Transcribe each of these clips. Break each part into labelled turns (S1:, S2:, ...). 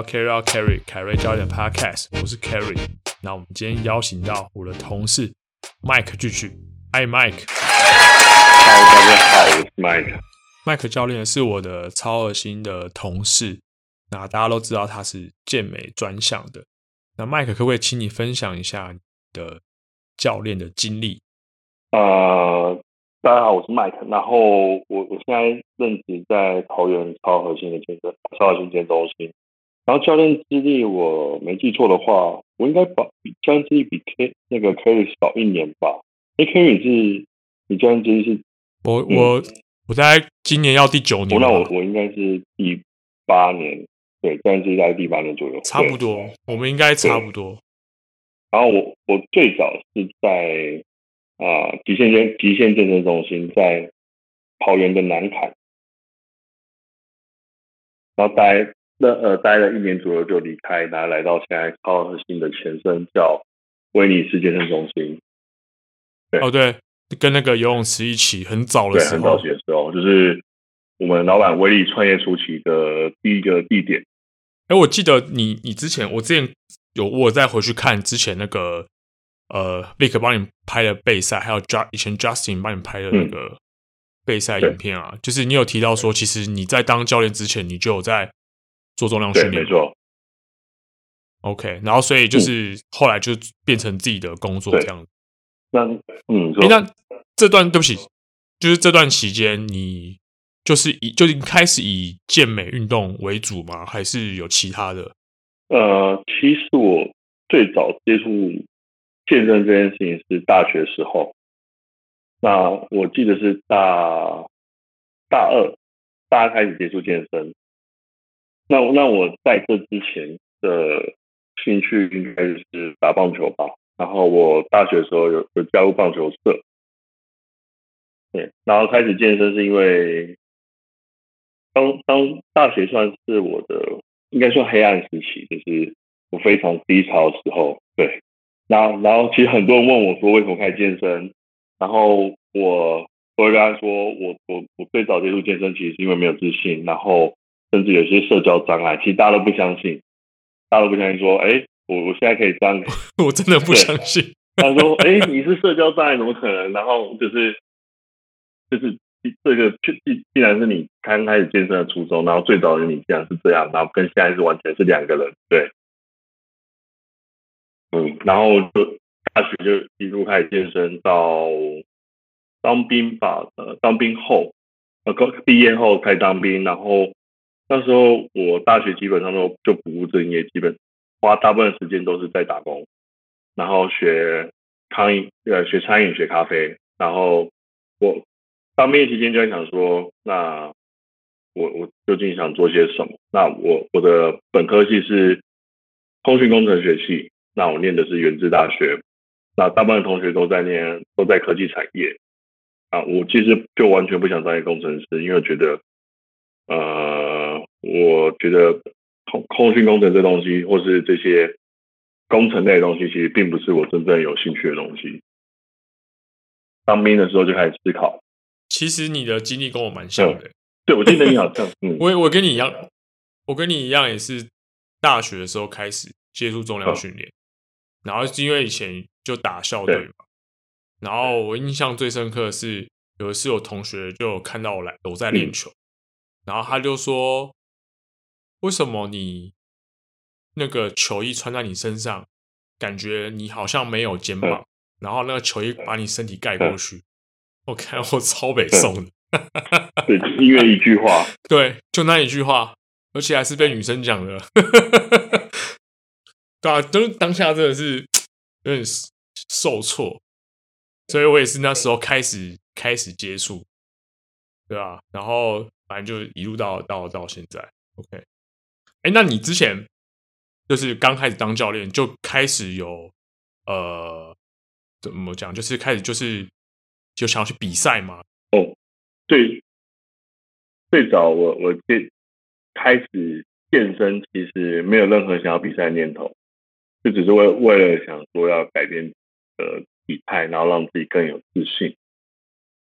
S1: 到 Kerry 奥 Kerry 凯瑞教练 Podcast，我是 Carry。那我们今天邀请到我的同事 Mike 继续，嗨 Mike。
S2: Hello，大家好，我是 Mike。
S1: Mike 教练是我的超恶心的同事，那大家都知道他是健美专项的。那 Mike 可不可以请你分享一下你的教练的经历？
S2: 呃。大家好，我是 Mike。然后我我现在任职在桃园超核心的健身超核心健身中心。然后教练资历，我没记错的话，我应该把教练资历比 K 那个 Kerry 少一年吧？哎，Kerry 是你教练资历是？
S1: 我我、嗯、我在今年要第九年。
S2: 那我我应该是第八年，对，教练资历在第八年左右。
S1: 差不多，我们应该差不多。
S2: 然后我我最早是在。啊，极限健极限健身中心在桃园的南坎，然后待了呃待了一年左右就离开，然后来到现在超核心的前身叫威尼斯健身中心。
S1: 对哦，对，跟那个游泳池一起，很早的时候，
S2: 很早期的时候，就是我们老板威力创业初期的第一个地点。
S1: 哎，我记得你你之前，我之前有我再回去看之前那个。呃，Vic 帮你拍的备赛，还有 Just 以前 Justin 帮你拍的那个备赛影片啊，嗯、就是你有提到说，其实你在当教练之前，你就有在做重量训练，
S2: 没错。
S1: OK，然后所以就是后来就变成自己的工作这样子。
S2: 那嗯，
S1: 那这段对不起，就是这段期间，你就是以就开始以健美运动为主吗？还是有其他的？
S2: 呃，其实我最早接触。健身这件事情是大学时候，那我记得是大大二，大二开始接触健身。那那我在这之前的兴趣应该是打棒球吧。然后我大学的时候有有加入棒球社，对，然后开始健身是因为当当大学算是我的应该算黑暗时期，就是我非常低潮的时候，对。然后，然后其实很多人问我说，为什么开始健身？然后我我会跟他说，我我我最早接触健身，其实是因为没有自信，然后甚至有些社交障碍。其实大家都不相信，大家都不相信说，哎，我我现在可以这样，
S1: 我真的不相信。
S2: 他说，哎，你是社交障碍，怎么可能？然后就是就是这个，既既然是你刚开始健身的初衷，然后最早的你竟然是这样，然后跟现在是完全是两个人，对。嗯，然后就大学就一路开始健身，到当兵吧，呃，当兵后，呃，刚毕业后开始当兵，然后那时候我大学基本上都就不务正业，基本花大部分时间都是在打工，然后学餐饮，呃，学餐饮，学咖啡，然后我当兵期间就在想说，那我我究竟想做些什么？那我我的本科系是通讯工程学系。那我念的是元治大学，那大部分同学都在念，都在科技产业。啊，我其实就完全不想当一个工程师，因为觉得，呃，我觉得通通讯工程这东西，或是这些工程类的东西，其实并不是我真正有兴趣的东西。当兵的时候就开始思考。
S1: 其实你的经历跟我蛮像的。
S2: 嗯、对，我记得你好像，嗯，
S1: 我我跟你一样，我跟你一样也是大学的时候开始接触重量训练。嗯然后是因为以前就打校队嘛，然后我印象最深刻的是有一次我同学就有看到我来我在练球，然后他就说：“为什么你那个球衣穿在你身上，感觉你好像没有肩膀，然后那个球衣把你身体盖过去？”我看我超北宋的，
S2: 对，因为一句话，
S1: 对，就那一句话，而且还是被女生讲的。对啊，当当下真的是有点受挫，所以我也是那时候开始开始接触，对啊，然后反正就一路到到到现在，OK。哎，那你之前就是刚开始当教练就开始有呃怎么讲，就是开始就是就想要去比赛吗？
S2: 哦，对，最早我我健开始健身，其实没有任何想要比赛念头。就只是为为了想说要改变呃体态，然后让自己更有自信，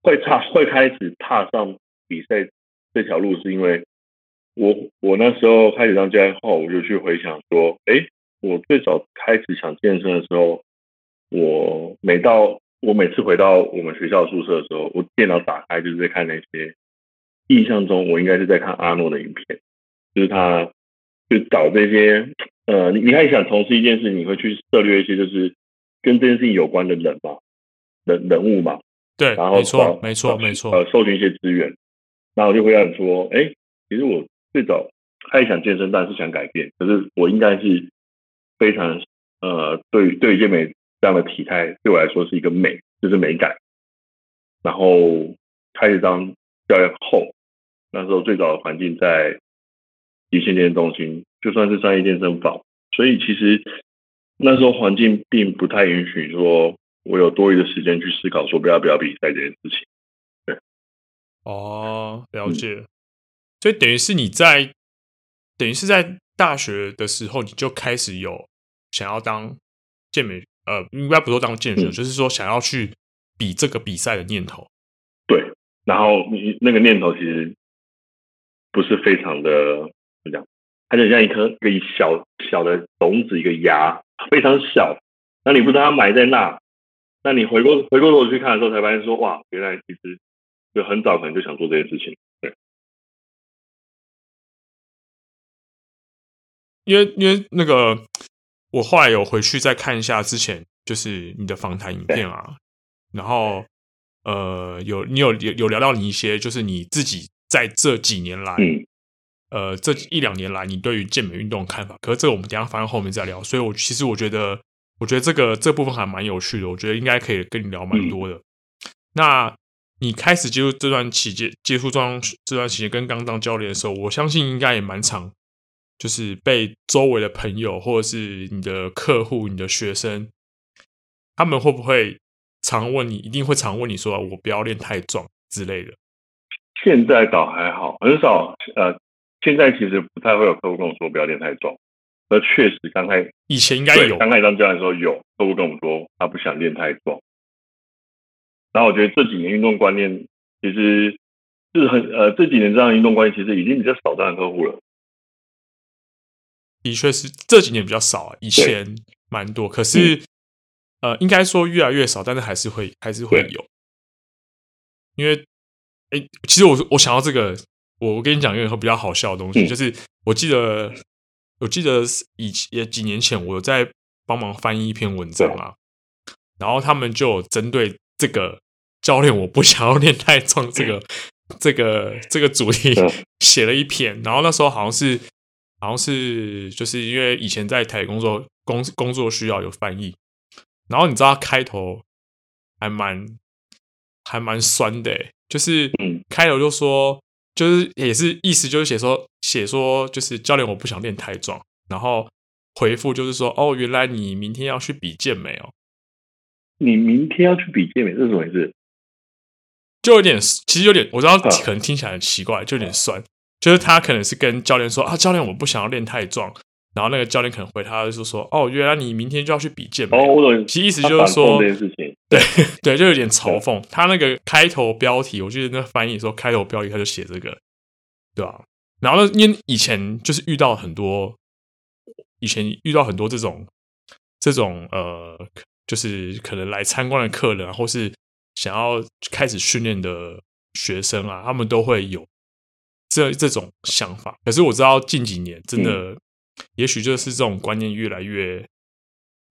S2: 会踏会开始踏上比赛这条路，是因为我我那时候开始当教练后，我就去回想说，哎，我最早开始想健身的时候，我每到我每次回到我们学校宿舍的时候，我电脑打开就是在看那些，印象中我应该是在看阿诺的影片，就是他就找这些，呃，你你看你想从事一件事，你会去涉猎一些就是跟这件事情有关的人嘛，人人物嘛，
S1: 对，
S2: 然后
S1: 没错没错没错，
S2: 呃，搜寻一些资源，然后我就会想说，哎，其实我。最早他也想健身，但是想改变。可是我应该是非常呃，对对于健美这样的体态，对我来说是一个美，就是美感。然后开始当教练后，那时候最早的环境在极限健身中心，就算是商业健身房，所以其实那时候环境并不太允许说我有多余的时间去思考说不要不要比赛这件事情。对，
S1: 哦，了解。嗯所以等于是你在，等于是在大学的时候，你就开始有想要当健美，呃，应该不说当健美，嗯、就是说想要去比这个比赛的念头。
S2: 对，然后你那个念头其实不是非常的怎么讲，它就像一颗一个小小的种子，一个芽，非常小。那你不知道它埋在那，那你回过回过头去看的时候，才发现说，哇，原来其实就很早可能就想做这件事情。
S1: 因为因为那个，我后来有回去再看一下之前就是你的访谈影片啊，然后呃有你有有聊到你一些就是你自己在这几年来，呃这一两年来你对于健美运动的看法，可是这个我们等一下放在后面再聊。所以我其实我觉得我觉得这个这部分还蛮有趣的，我觉得应该可以跟你聊蛮多的。那你开始接触这段期间接触这段这段期间跟刚当教练的时候，我相信应该也蛮长。就是被周围的朋友，或者是你的客户、你的学生，他们会不会常问你？一定会常问你说：“我不要练太壮之类的。”
S2: 现在倒还好，很少。呃，现在其实不太会有客户跟我说不要练太壮。那确实，刚开
S1: 以前应该有，
S2: 刚开始当教练的时候有客户跟我们说他不想练太壮。然后我觉得这几年运动观念其实是很呃，这几年这样的运动观念其实已经比较少这样的客户了。
S1: 的确是这几年比较少啊，以前蛮多，可是、嗯、呃，应该说越来越少，但是还是会还是会有，因为哎，其实我我想到这个，我我跟你讲一个比较好笑的东西，嗯、就是我记得我记得以也几年前我在帮忙翻译一篇文章啊，然后他们就针对这个教练我不想要练太壮这个这个这个主题写了一篇，然后那时候好像是。好像是就是因为以前在台工作工工作需要有翻译，然后你知道他开头还蛮还蛮酸的，就是开头就说就是也是意思就是写说写说就是教练我不想练太壮，然后回复就是说哦原来你明天要去比健美哦，
S2: 你明天要去比健美这是怎么回事？
S1: 就有点其实有点我知道可能听起来很奇怪，就有点酸。就是他可能是跟教练说啊，教练，我不想要练太壮。然后那个教练可能回他就是说，哦，原来你明天就要去比健美。哦，我懂。其实意思就是说，对 对，就有点嘲讽。他那个开头标题，我记得那翻译说开头标题他就写这个，对吧？然后呢，因为以前就是遇到很多，以前遇到很多这种这种呃，就是可能来参观的客人，或是想要开始训练的学生啊，他们都会有。这这种想法，可是我知道近几年真的，嗯、也许就是这种观念越来越，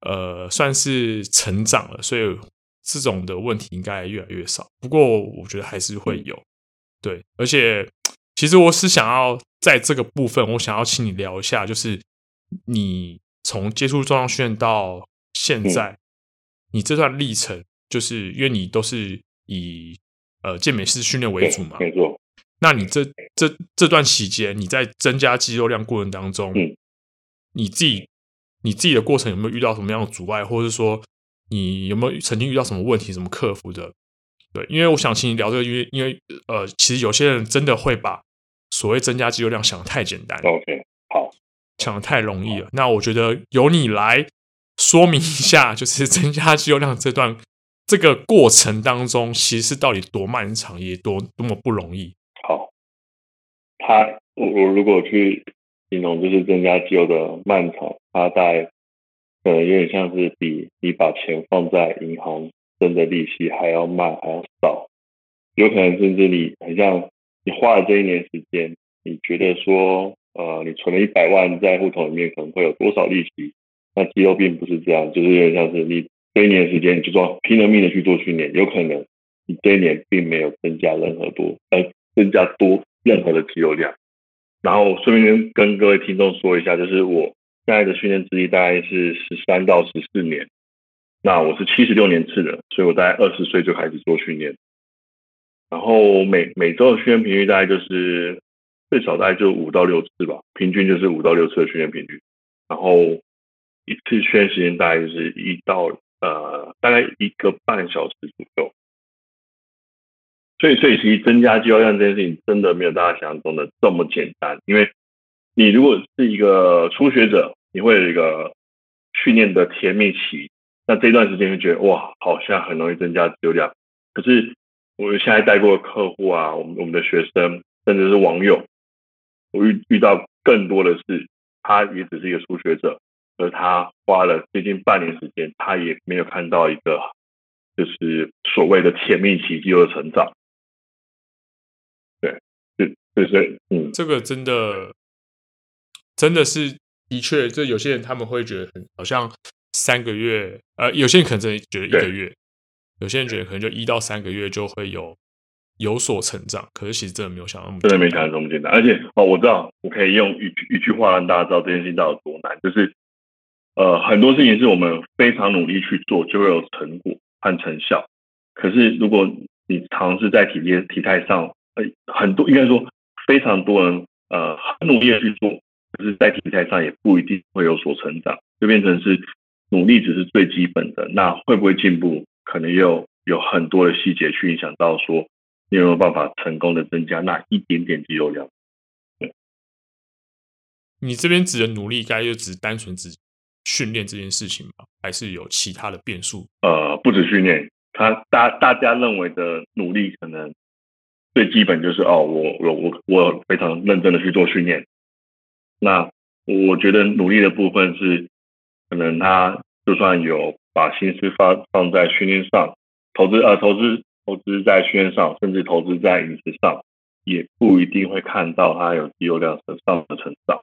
S1: 呃，算是成长了，所以这种的问题应该越来越少。不过我觉得还是会有，对。而且其实我是想要在这个部分，我想要请你聊一下，就是你从接触重量训练到现在，嗯、你这段历程，就是因为你都是以呃健美式训练为主嘛，没错。那你这这这段期间，你在增加肌肉量过程当中，嗯，你自己你自己的过程有没有遇到什么样的阻碍，或者是说你有没有曾经遇到什么问题，怎么克服的？对，因为我想请你聊这个，因为因为呃，其实有些人真的会把所谓增加肌肉量想得太简单
S2: ，OK，好，
S1: 想的太容易了。那我觉得由你来说明一下，就是增加肌肉量这段这个过程当中，其实是到底多漫长，也多多么不容易。
S2: 他我我如果去形容就是增加肌肉的漫长，它大概可能有点像是比你把钱放在银行挣的利息还要慢还要少，有可能甚至你很像你花了这一年时间，你觉得说呃你存了一百万在户头里面可能会有多少利息？那肌肉并不是这样，就是有点像是你这一年时间你就说拼了命的去做训练，有可能你这一年并没有增加任何多呃增加多任何的肌肉量。然后顺便跟各位听众说一下，就是我现在的训练资历大概是十三到十四年。那我是七十六年次的，所以我大概二十岁就开始做训练。然后每每周的训练频率大概就是最少大概就五到六次吧，平均就是五到六次的训练频率。然后一次训练时间大概就是一到呃大概一个半小时左右。所以，所以其实增加肌肉量这件事情真的没有大家想象中的这么简单。因为你如果是一个初学者，你会有一个训练的甜蜜期，那这段时间就觉得哇，好像很容易增加肌肉量。可是我现在带过的客户啊，我们我们的学生，甚至是网友，我遇遇到更多的是，他也只是一个初学者，而他花了接近半年时间，他也没有看到一个就是所谓的甜蜜期肌肉成长。对对，嗯，
S1: 这个真的，真的是的确，就有些人他们会觉得很好像三个月，呃，有些人可能真的觉得一个月，有些人觉得可能就一到三个月就会有有所成长，可是其实真的没有想那么，
S2: 真的没想那么简单。而且哦，我知道，我可以用一句一句话让大家知道这件事情到底有多难，就是呃，很多事情是我们非常努力去做，就会有成果和成效。可是如果你尝试在体力体态上，呃，很多应该说。非常多人呃很努力的去做，可是，在体态上也不一定会有所成长，就变成是努力只是最基本的，那会不会进步，可能又有很多的细节去影响到说你有没有办法成功的增加那一点点肌肉量。对，
S1: 你这边指的努力，该就只是单纯指训练这件事情吗？还是有其他的变数？
S2: 呃，不止训练，他大大家认为的努力可能。最基本就是哦，我我我我非常认真的去做训练。那我觉得努力的部分是，可能他就算有把心思放放在训练上，投资呃投资投资在训练上，甚至投资在饮食上，也不一定会看到他有肌肉量上的成长。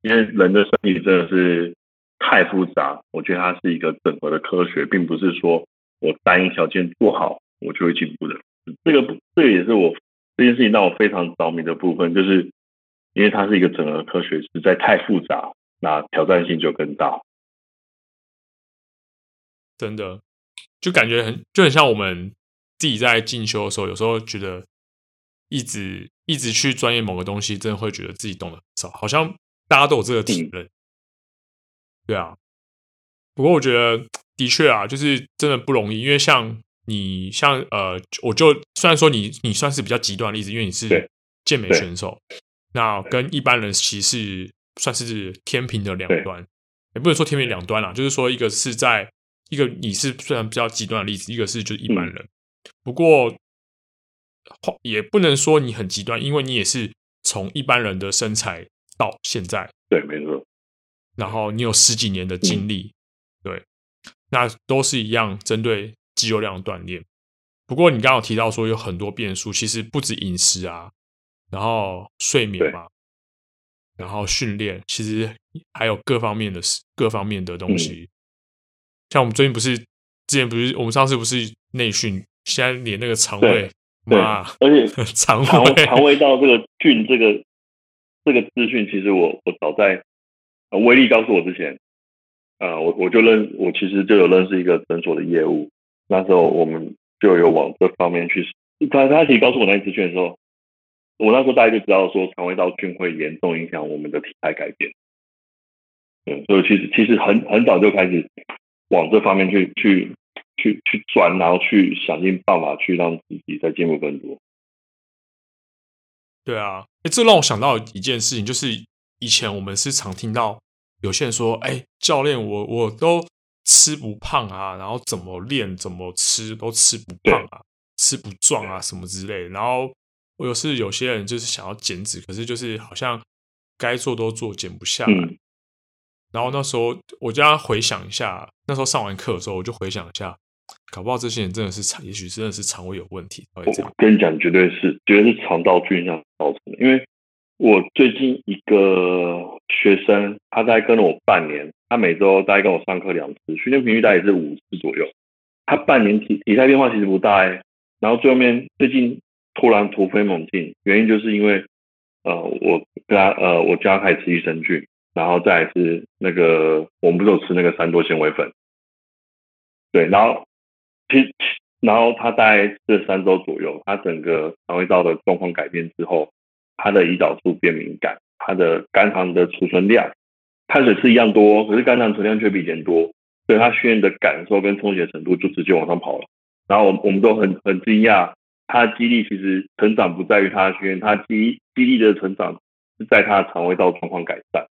S2: 因为人的身体真的是太复杂，我觉得它是一个整合的科学，并不是说我单一条件做好，我就会进步的。这个这个也是我这件事情让我非常着迷的部分，就是因为它是一个整合科学，实在太复杂，那挑战性就更大。
S1: 真的，就感觉很就很像我们自己在进修的时候，有时候觉得一直一直去钻研某个东西，真的会觉得自己懂得很少，好像大家都有这个体认。对啊，不过我觉得的确啊，就是真的不容易，因为像。你像呃，我就虽然说你你算是比较极端的例子，因为你是健美选手，那跟一般人其实算是天平的两端，也不能说天平两端啦，就是说一个是在一个你是虽然比较极端的例子，一个是就是一般人，嗯、不过也不能说你很极端，因为你也是从一般人的身材到现在，
S2: 对，没错，
S1: 然后你有十几年的经历，嗯、对，那都是一样针对。肌肉量锻炼，不过你刚刚有提到说有很多变数，其实不止饮食啊，然后睡眠嘛，然后训练，其实还有各方面的，各方面的东西。嗯、像我们最近不是之前不是我们上次不是内训，现在连那个肠胃，妈，而且肠胃
S2: 肠胃道这个菌这个这个资讯，其实我我早在威力告诉我之前，啊、呃，我我就认我其实就有认识一个诊所的业务。那时候我们就有往这方面去。他他其实告诉我那资讯的时候，我那时候大家就知道说肠胃道菌会严重影响我们的体态改变。嗯，所以其实其实很很早就开始往这方面去去去去转，然后去想尽办法去让自己再进步更多。
S1: 对啊，哎，这让我想到一件事情，就是以前我们是常听到有些人说：“哎，教练，我我都。”吃不胖啊，然后怎么练怎么吃都吃不胖啊，吃不壮啊什么之类的。然后我有是有些人就是想要减脂，可是就是好像该做都做，减不下来。
S2: 嗯、
S1: 然后那时候我就要回想一下，那时候上完课的时候，我就回想一下，搞不好这些人真的是肠，也许真的是肠胃有问题。我
S2: 跟你讲，绝对是，绝对是肠道菌这样造成的。因为我最近一个学生，他大概跟了我半年，他每周大概跟我上课两次，训练频率大概是五次左右。他半年体体态变化其实不大哎，然后最后面最近。突然突飞猛进，原因就是因为，呃，我跟他，呃，我叫他开始吃益生菌，然后再来是那个，我们不是有吃那个三多纤维粉，对，然后，其，然后他大概这三周左右，他整个肠胃道的状况改变之后，他的胰岛素变敏感，他的肝糖的储存量，碳水是一样多，可是肝糖存量却比以前多，所以他训练的感受跟充血程度就直接往上跑了，然后我我们都很很惊讶。他的肌力其实成长不在于他的训练，他肌肌力的成长是在他的肠胃道状况改善，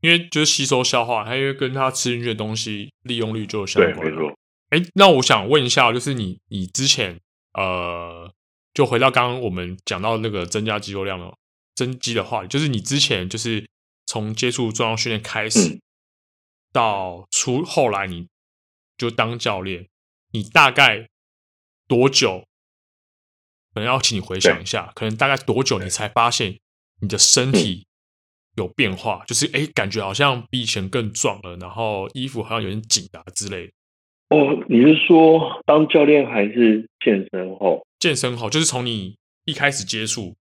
S1: 因为就是吸收消化，它因为跟他吃进去的东西利用率就有相关。
S2: 对，没错。
S1: 哎，那我想问一下，就是你你之前呃，就回到刚刚我们讲到那个增加肌肉量的增肌的话，就是你之前就是从接触重量训练开始，嗯、到出后来你就当教练。你大概多久？可能要请你回想一下，可能大概多久你才发现你的身体有变化？就是哎，感觉好像比以前更壮了，然后衣服好像有点紧啊之类的。
S2: 哦，你是说当教练还是健身后？
S1: 健身后就是从你一开始接触，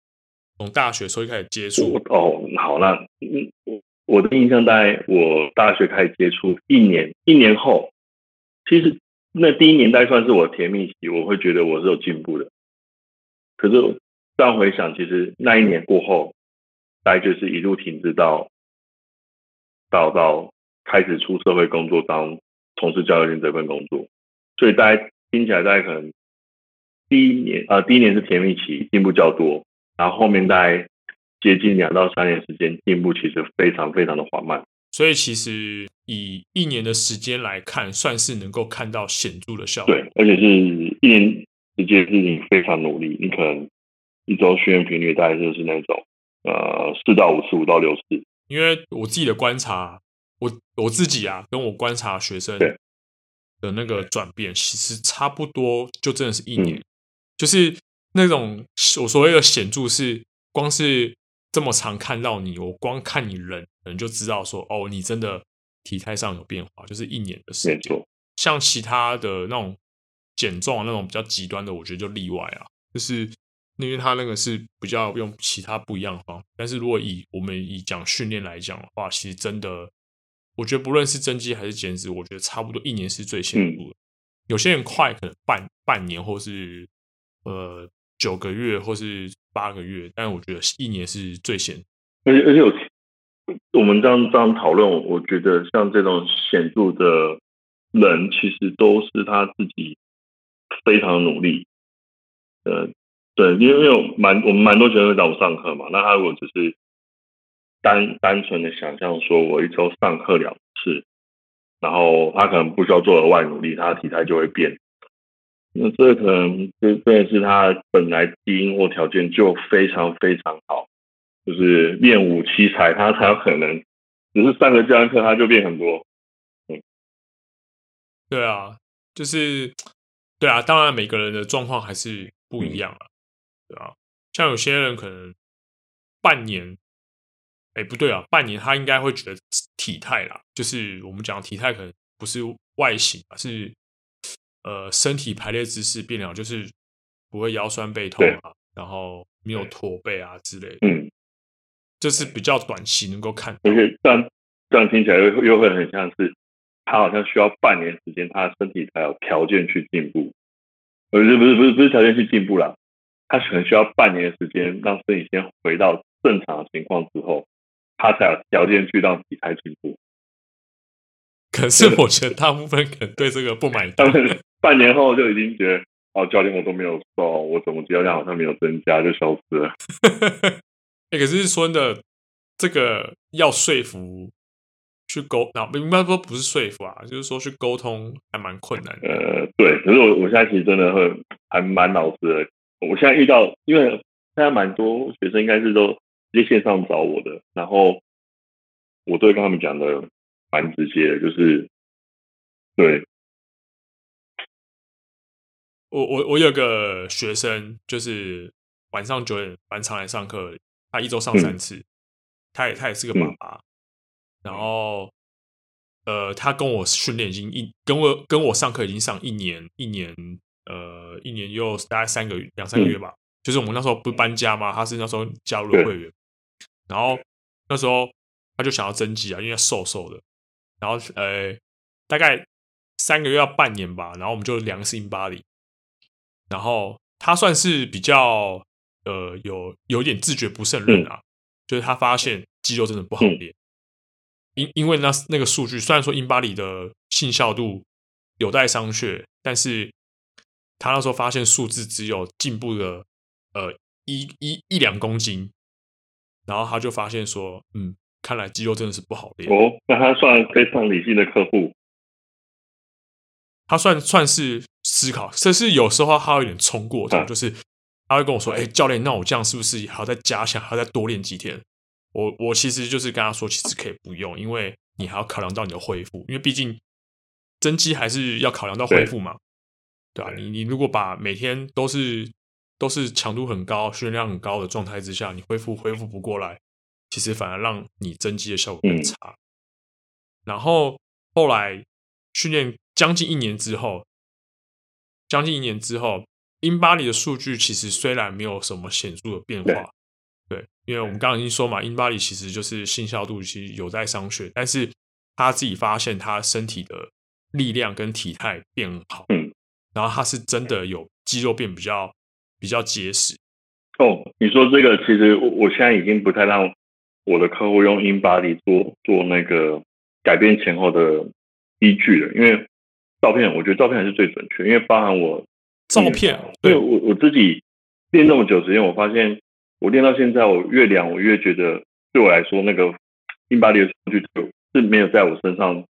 S1: 从大学时候开始接触。
S2: 哦，好，那嗯，我的印象大概我大学开始接触一年，一年后，其实。那第一年代算是我甜蜜期，我会觉得我是有进步的。可是这样回想，其实那一年过后，大概就是一路停滞到到到开始出社会工作，当从事教育这份工作。所以大家听起来，大概可能第一年啊、第一年是甜蜜期，进步较多，然后后面大概接近两到三年时间，进步其实非常非常的缓慢。
S1: 所以其实以一年的时间来看，算是能够看到显著的效果。
S2: 对，而且是一年时间是你非常努力，你可能一周训练频率大概就是那种呃四到五次，五到六次。
S1: 因为我自己的观察，我我自己啊，跟我观察学生的那个转变，其实差不多，就真的是一年，嗯、就是那种我所谓的显著是光是。这么常看到你，我光看你人，人就知道说，哦，你真的体态上有变化，就是一年的时间。像其他的那种减重那种比较极端的，我觉得就例外啊，就是因为他那个是比较用其他不一样的方法。但是如果以我们以讲训练来讲的话，其实真的，我觉得不论是增肌还是减脂，我觉得差不多一年是最显著的。嗯、有些人快，可能半半年或是呃。九个月或是八个月，但我觉得一年是最显。
S2: 而且而且，我我们这样这样讨论，我觉得像这种显著的人，其实都是他自己非常努力。呃，对，因为因为蛮我们蛮多学生会找我上课嘛，那他如果只是单单纯的想象说我一周上课两次，然后他可能不需要做额外努力，他的体态就会变。那这可能就真的是他本来基因或条件就非常非常好，就是练武奇才，他才有可能只是上个教练课他就变很多。嗯，
S1: 对啊，就是对啊，当然每个人的状况还是不一样啊，对啊，像有些人可能半年，哎，不对啊，半年他应该会觉得体态啦，就是我们讲体态可能不是外形啊，是。呃，身体排列姿势变了，就是不会腰酸背痛啊，然后没有驼背啊之类的。嗯，这是比较短期能够看到。而且
S2: 这样这样听起来又又会很像是他好像需要半年时间，他的身体才有条件去进步。不是不是不是不是条件去进步了，他可能需要半年的时间让身体先回到正常的情况之后，他才有条件去让体态进步。
S1: 可是我觉得大部分可能对这个不满意。
S2: 半年后就已经觉得，哦，教练我都没有瘦，我怎么肌肉量好像没有增加，就消失了。
S1: 哎、欸，可是说真的这个要说服去沟，那应该说不是说服啊，就是说去沟通还蛮困难的。
S2: 呃，对，可是我我现在其实真的会还蛮老实的。我现在遇到，因为现在蛮多学生应该是都直接线上找我的，然后我都会跟他们讲的蛮直接的，就是对。
S1: 我我我有个学生，就是晚上九点蛮常来上课，他一周上三次，嗯、他也他也是个爸爸，嗯、然后呃，他跟我训练已经一跟我跟我上课已经上一年一年呃一年又大概三个月两三个月吧，嗯、就是我们那时候不搬家嘛，他是那时候加入了会员，然后那时候他就想要增肌啊，因为瘦瘦的，然后呃大概三个月要半年吧，然后我们就量 InBody。然后他算是比较呃有有点自觉不胜任啊，嗯、就是他发现肌肉真的不好练，因、嗯、因为那那个数据虽然说 InBody 的信效度有待商榷，但是他那时候发现数字只有进步了呃一一一两公斤，然后他就发现说，嗯，看来肌肉真的是不好练。
S2: 哦，那他算非常理性的客户。
S1: 他算算是思考，甚至有时候他有点冲过头，就是他会跟我说：“哎、欸，教练，那我这样是不是还要再加强，还要再多练几天？”我我其实就是跟他说，其实可以不用，因为你还要考量到你的恢复，因为毕竟增肌还是要考量到恢复嘛，对吧、啊？你你如果把每天都是都是强度很高、训练量很高的状态之下，你恢复恢复不过来，其实反而让你增肌的效果更差。嗯、然后后来训练。将近一年之后，将近一年之后，InBody 的数据其实虽然没有什么显著的变化，对，因为我们刚刚已经说嘛，InBody 其实就是性效度其实有在商榷，但是他自己发现他身体的力量跟体态变好，嗯，然后他是真的有肌肉变比较比较结实。
S2: 哦，你说这个其实我我现在已经不太让我的客户用 InBody 做做那个改变前后的依据了，因为。照片，我觉得照片还是最准确，因为包含我
S1: 照片，
S2: 对我我自己练那么久时间，我发现我练到现在，我越量我越觉得，对我来说那个 InBody 的数据是没有在我身上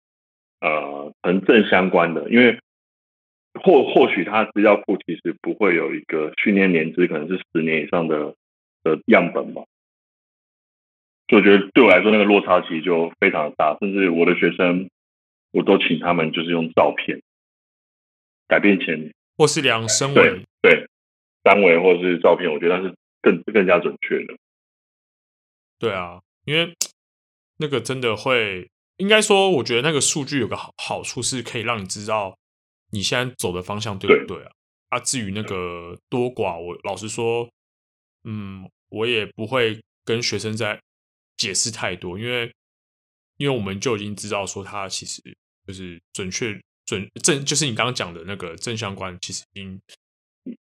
S2: 呃很正相关的，因为或或许它资料库其实不会有一个训练年资，可能是十年以上的的样本吧，就我觉得对我来说那个落差其实就非常的大，甚至我的学生。我都请他们就是用照片改变前，
S1: 或是量身围，
S2: 对对，三围或是照片，我觉得那是更更加准确的。
S1: 对啊，因为那个真的会，应该说，我觉得那个数据有个好好处是可以让你知道你现在走的方向对不对啊？对啊，至于那个多寡，我老实说，嗯，我也不会跟学生在解释太多，因为因为我们就已经知道说他其实。就是准确准正，就是你刚刚讲的那个正相关，其实已经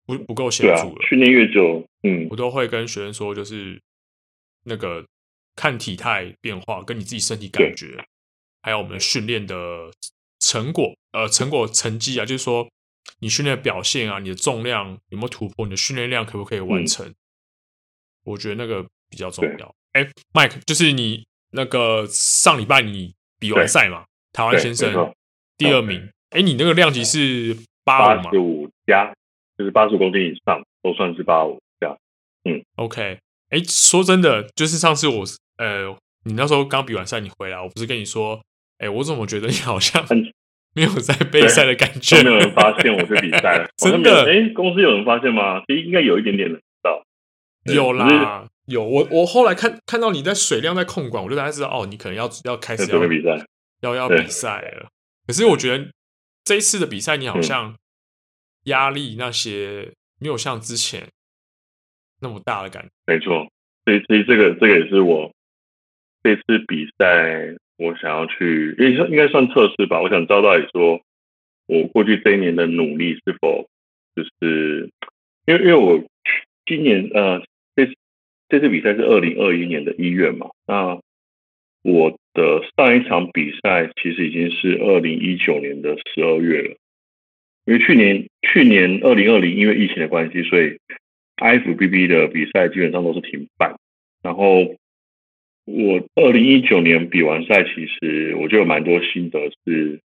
S1: 不不够显著了。
S2: 训练、啊、越久，嗯，
S1: 我都会跟学生说，就是那个看体态变化，跟你自己身体感觉，还有我们训练的成果，呃，成果成绩啊，就是说你训练的表现啊，你的重量有没有突破，你的训练量可不可以完成？嗯、我觉得那个比较重要。哎对，Mike，就是你那个上礼拜你比完赛嘛？台湾先生第二名，哎，你那个量级是八五吗？八十五
S2: 加，就是八十公斤以上都算是八五加。嗯
S1: ，OK，哎，说真的，就是上次我，呃，你那时候刚比完赛，你回来，我不是跟你说，哎，我怎么觉得你好像 没有在备赛的感觉？
S2: 没有人发现我去比赛了，
S1: 真的？
S2: 哎，公司有人发现吗？其实应该有一点点的知道。
S1: 有啦，有。我我后来看看到你在水量在控管，我就大概知道，哦，你可能要要开始要
S2: 比赛。
S1: 要要比赛了，对可是我觉得这一次的比赛，你好像压力那些没有像之前那么大的感觉。
S2: 没错，所以所以这个这个也是我这次比赛我想要去，应该应该算测试吧。我想知道到底说我过去这一年的努力是否就是因为因为我今年呃这这次比赛是二零二一年的一月嘛，那我。的上一场比赛其实已经是二零一九年的十二月了，因为去年去年二零二零因为疫情的关系，所以 FBB 的比赛基本上都是停办。然后我二零一九年比完赛，其实我就有蛮多心得是，是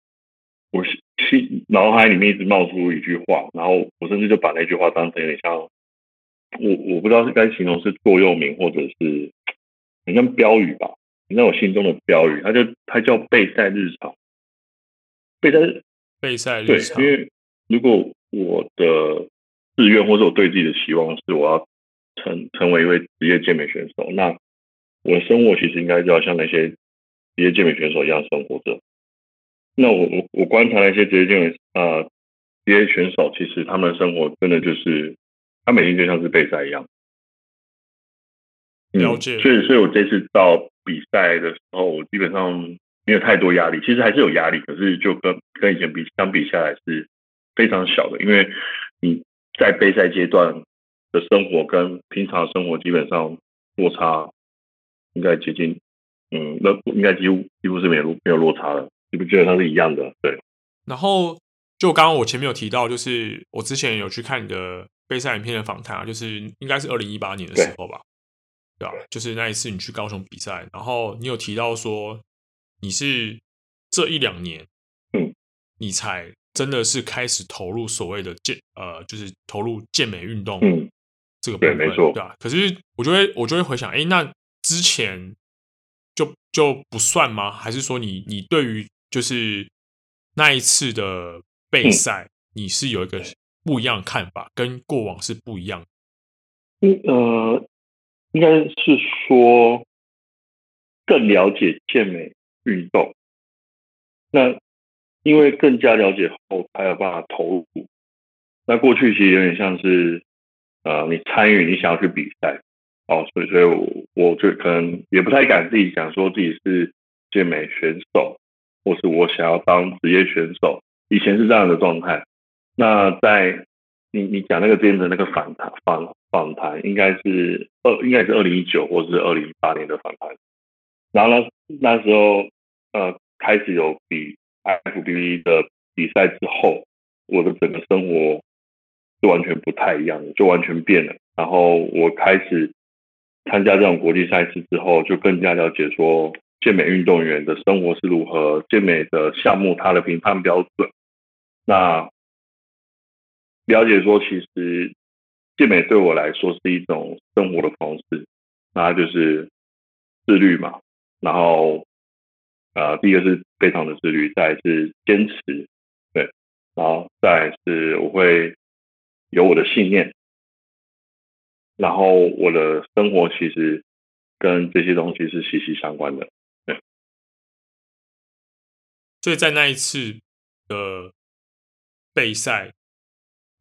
S2: 我心脑海里面一直冒出一句话，然后我甚至就把那句话当成有点像我我不知道是该形容是座右铭，或者是很像标语吧，那我心中的标语，它就它叫备赛日常，备赛
S1: 备赛日常，
S2: 对，因为如果我的志愿或者我对自己的期望是我要成成为一位职业健美选手，那我的生活其实应该就要像那些职业健美选手一样生活着。那我我我观察那些职业健美啊职业选手，其实他们的生活真的就是他每天就像是备赛一样。
S1: 了解。
S2: 嗯，所以所以我这次到比赛的时候，我基本上没有太多压力。其实还是有压力，可是就跟跟以前比相比下来是非常小的，因为你在备赛阶段的生活跟平常生活基本上落差。应该接近，嗯，那应该几乎几乎是没有没有落差的，你不觉得它是一样的？对。
S1: 然后就刚刚我前面有提到，就是我之前有去看你的备赛影片的访谈啊，就是应该是二零一八年的时候吧，对吧？就是那一次你去高雄比赛，然后你有提到说你是这一两年，
S2: 嗯，
S1: 你才真的是开始投入所谓的健呃，就是投入健美运动，
S2: 嗯，
S1: 这个部分，
S2: 对，没错，
S1: 对吧？可是我就会我就会回想，哎，那。之前就就不算吗？还是说你你对于就是那一次的备赛，嗯、你是有一个不一样的看法，跟过往是不一样的？
S2: 嗯呃，应该是说更了解健美运动。那因为更加了解后，才有办法投入。那过去其实有点像是呃，你参与，你想要去比赛。哦，所以，所以我，我就可能也不太敢自己讲说自己是健美选手，或是我想要当职业选手。以前是这样的状态。那在你你讲那个之前的那个访谈访访谈，应该是二应该是二零一九或是二零一八年的访谈。然后呢，那时候呃开始有比 FBB 的比赛之后，我的整个生活就完全不太一样了，就完全变了。然后我开始。参加这种国际赛事之后，就更加了解说健美运动员的生活是如何，健美的项目它的评判标准。那了解说，其实健美对我来说是一种生活的方式，那就是自律嘛。然后，呃，第一个是非常的自律，再来是坚持，对，然后再来是我会有我的信念。然后我的生活其实跟这些东西是息息相关的，对。
S1: 所以在那一次的备赛，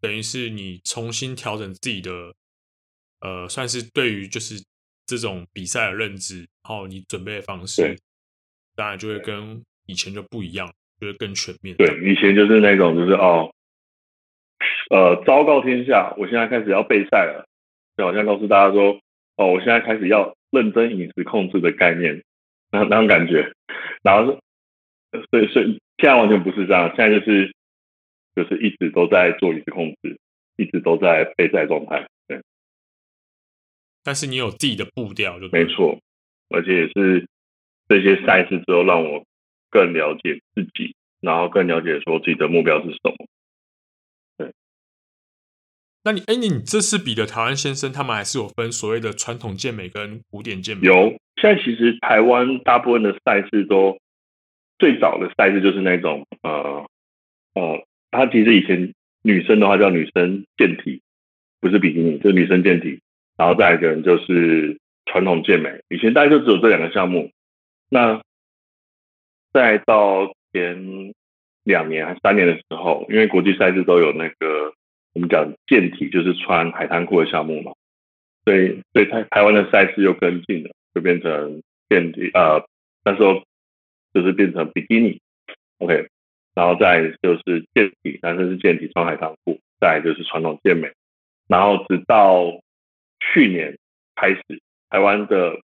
S1: 等于是你重新调整自己的，呃，算是对于就是这种比赛的认知，然后你准备的方式，当然就会跟以前就不一样，就会更全面。
S2: 对，以前就是那种就是哦，呃，昭告天下，我现在开始要备赛了。就好像告诉大家说，哦，我现在开始要认真饮食控制的概念，那那种感觉，然后是，所以所以现在完全不是这样，现在就是就是一直都在做饮食控制，一直都在备赛状态，对。
S1: 但是你有自己的步调就，就
S2: 没错，而且也是这些赛事之后让我更了解自己，然后更了解说自己的目标是什么。
S1: 那你哎，你这次比的台湾先生，他们还是有分所谓的传统健美跟古典健美。
S2: 有，现在其实台湾大部分的赛事都最早的赛事就是那种呃呃，他其实以前女生的话叫女生健体，不是比基尼，就是女生健体。然后再一个人就是传统健美，以前大概就只有这两个项目。那再到前两年还三年的时候，因为国际赛事都有那个。我们讲健体就是穿海滩裤的项目嘛，所以所以台台湾的赛事又跟进了，就变成健体呃，那时候就是变成比基尼，OK，然后再就是健体，男生是健体穿海滩裤，再就是传统健美，然后直到去年开始，台湾的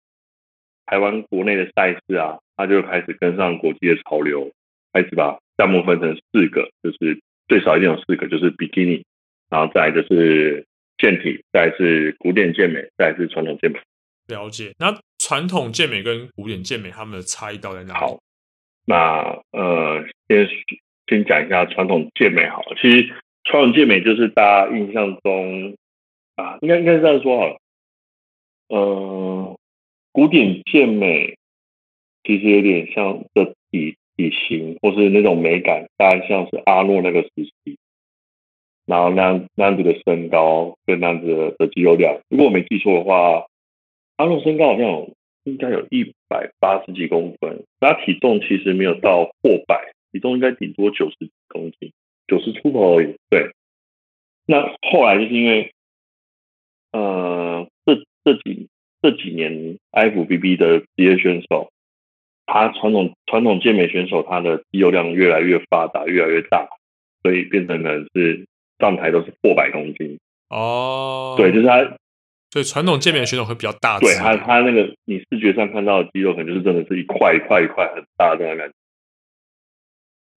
S2: 台湾国内的赛事啊，它就开始跟上国际的潮流，开始把项目分成四个，就是最少一定有四个，就是比基尼。然后再就是健体，再是古典健美，再是传统健美。
S1: 了解。那传传统健美跟古典健美他们的差异到底在哪里？
S2: 好，那呃，先先讲一下传统健美好了。其实传统健美就是大家印象中啊，应该应该这样说好了。呃，古典健美其实有点像的体体型或是那种美感，大概像是阿诺那个时期。然后那样那样子的身高跟那样子的的肌肉量，如果我没记错的话，阿诺身高好像应该有一百八十几公分，他体重其实没有到破百，体重应该顶多九十几公斤，九十出头而已。对，那后来就是因为，呃，这这几这几年 IFBB 的职业选手，他传统传统健美选手，他的肌肉量越来越发达，越来越大，所以变成了是。上台都是破百公斤
S1: 哦，
S2: 对，就是他，
S1: 所以传统健美的选手会比较大，
S2: 对他，他那个你视觉上看到的肌肉，可能就是真的是一块一块一块很大的感觉。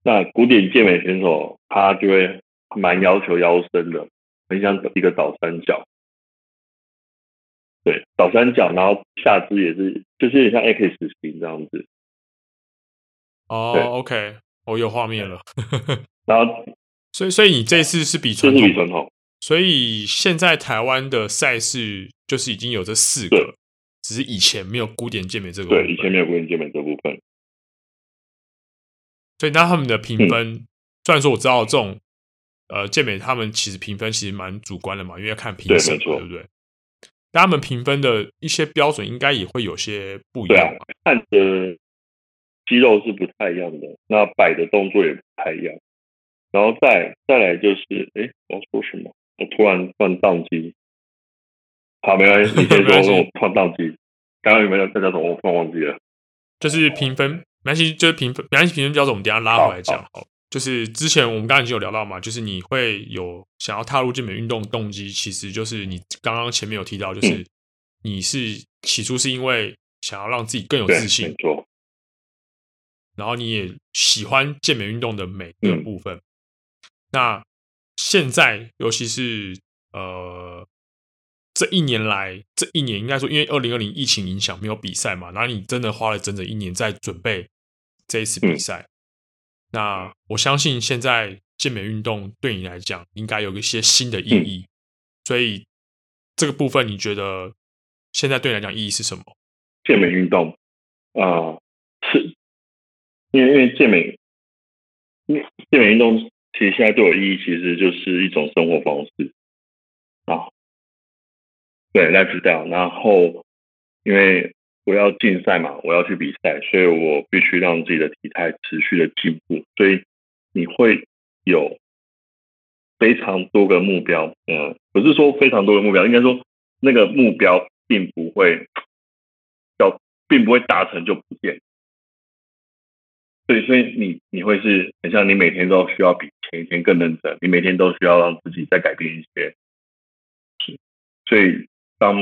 S2: 那古典健美选手他就会蛮要求腰身的，很像一个倒三角，对，倒三角，然后下肢也是，就是像 X 型这样子。
S1: 哦，OK，我有画面了，
S2: 然后。
S1: 所以，所以你这次是比传统，
S2: 比传统，
S1: 所以现在台湾的赛事就是已经有这四
S2: 个，
S1: 只是以前没有古典健美这个。
S2: 对，以前没有古典健美这部分。
S1: 所以，那他们的评分，嗯、虽然说我知道这种呃健美，他们其实评分其实蛮主观的嘛，因为要看评审，对不对？但他们评分的一些标准应该也会有些不一样，啊、
S2: 看的肌肉是不太一样的，那摆的动作也不太一样。然后再再来就是，哎，我要说什么？我突然突然宕机。好，没关系，你先说，我突然宕机。刚刚有没有大家懂？我突然忘记了。
S1: 就是评分，没关系，就是评分，没关系，评分标准我们等下拉回来讲。好，就是之前我们刚刚已经有聊到嘛，就是你会有想要踏入健美运动的动机，其实就是你刚刚前面有提到，就是你是起初是因为想要让自己更有自信，没错。然后你也喜欢健美运动的每个部分。嗯那现在，尤其是呃，这一年来，这一年应该说，因为二零二零疫情影响没有比赛嘛，然后你真的花了整整一年在准备这一次比赛。嗯、那我相信现在健美运动对你来讲应该有一些新的意义，嗯、所以这个部分你觉得现在对你来讲意义是什么？
S2: 健美运动啊、呃，是因为因为健美，因为健美运动。其实现在对我意义，其实就是一种生活方式啊，对，lifestyle。然后，因为我要竞赛嘛，我要去比赛，所以我必须让自己的体态持续的进步。所以你会有非常多个目标，嗯，不是说非常多个目标，应该说那个目标并不会要，并不会达成就不见。对，所以你你会是很像你每天都需要比前一天更认真，你每天都需要让自己再改变一些。是，所以当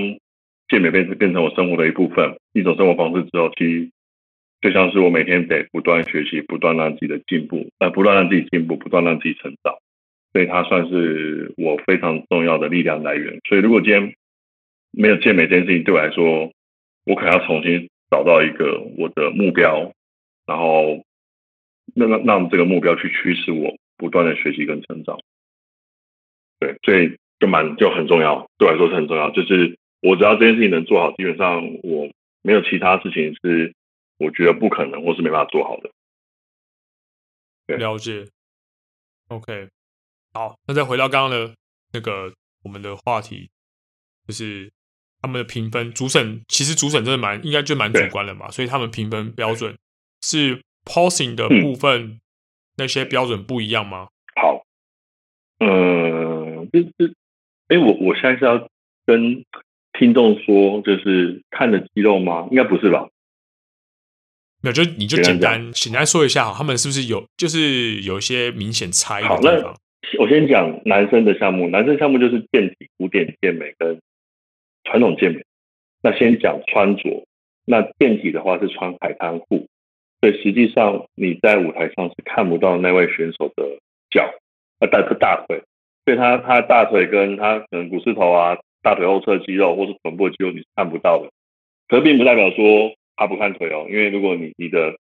S2: 健美变成变成我生活的一部分，一种生活方式之后，其实就像是我每天得不断学习，不断让自己的进步，呃，不断让自己进步，不断让自己成长。所以它算是我非常重要的力量来源。所以如果今天没有健美这件事情，对我来说，我可能要重新找到一个我的目标，然后。让让这个目标去驱使我不断的学习跟成长，对，所以就蛮就很重要，对我来说是很重要。就是我只要这件事情能做好，基本上我没有其他事情是我觉得不可能或是没办法做好的。对，
S1: 了解。OK，好，那再回到刚刚的那个我们的话题，就是他们的评分主审，其实主审真的蛮应该就蛮主观的嘛，所以他们评分标准是。Posing 的部分、嗯、那些标准不一样吗？
S2: 好，嗯，就是，哎，我我现在是要跟听众说，就是看的肌肉吗？应该不是吧？
S1: 没有，就你就简单简单说一下，他们是不是有就是有一些明显差异的地方？
S2: 好，那我先讲男生的项目，男生项目就是健体、古典健美跟传统健美。那先讲穿着，那健体的话是穿海滩裤。对，实际上你在舞台上是看不到那位选手的脚，呃，大大腿，所以他他大腿跟他可能股四头啊、大腿后侧肌肉或是臀部肌肉你是看不到的，可并不代表说他不看腿哦，因为如果你你的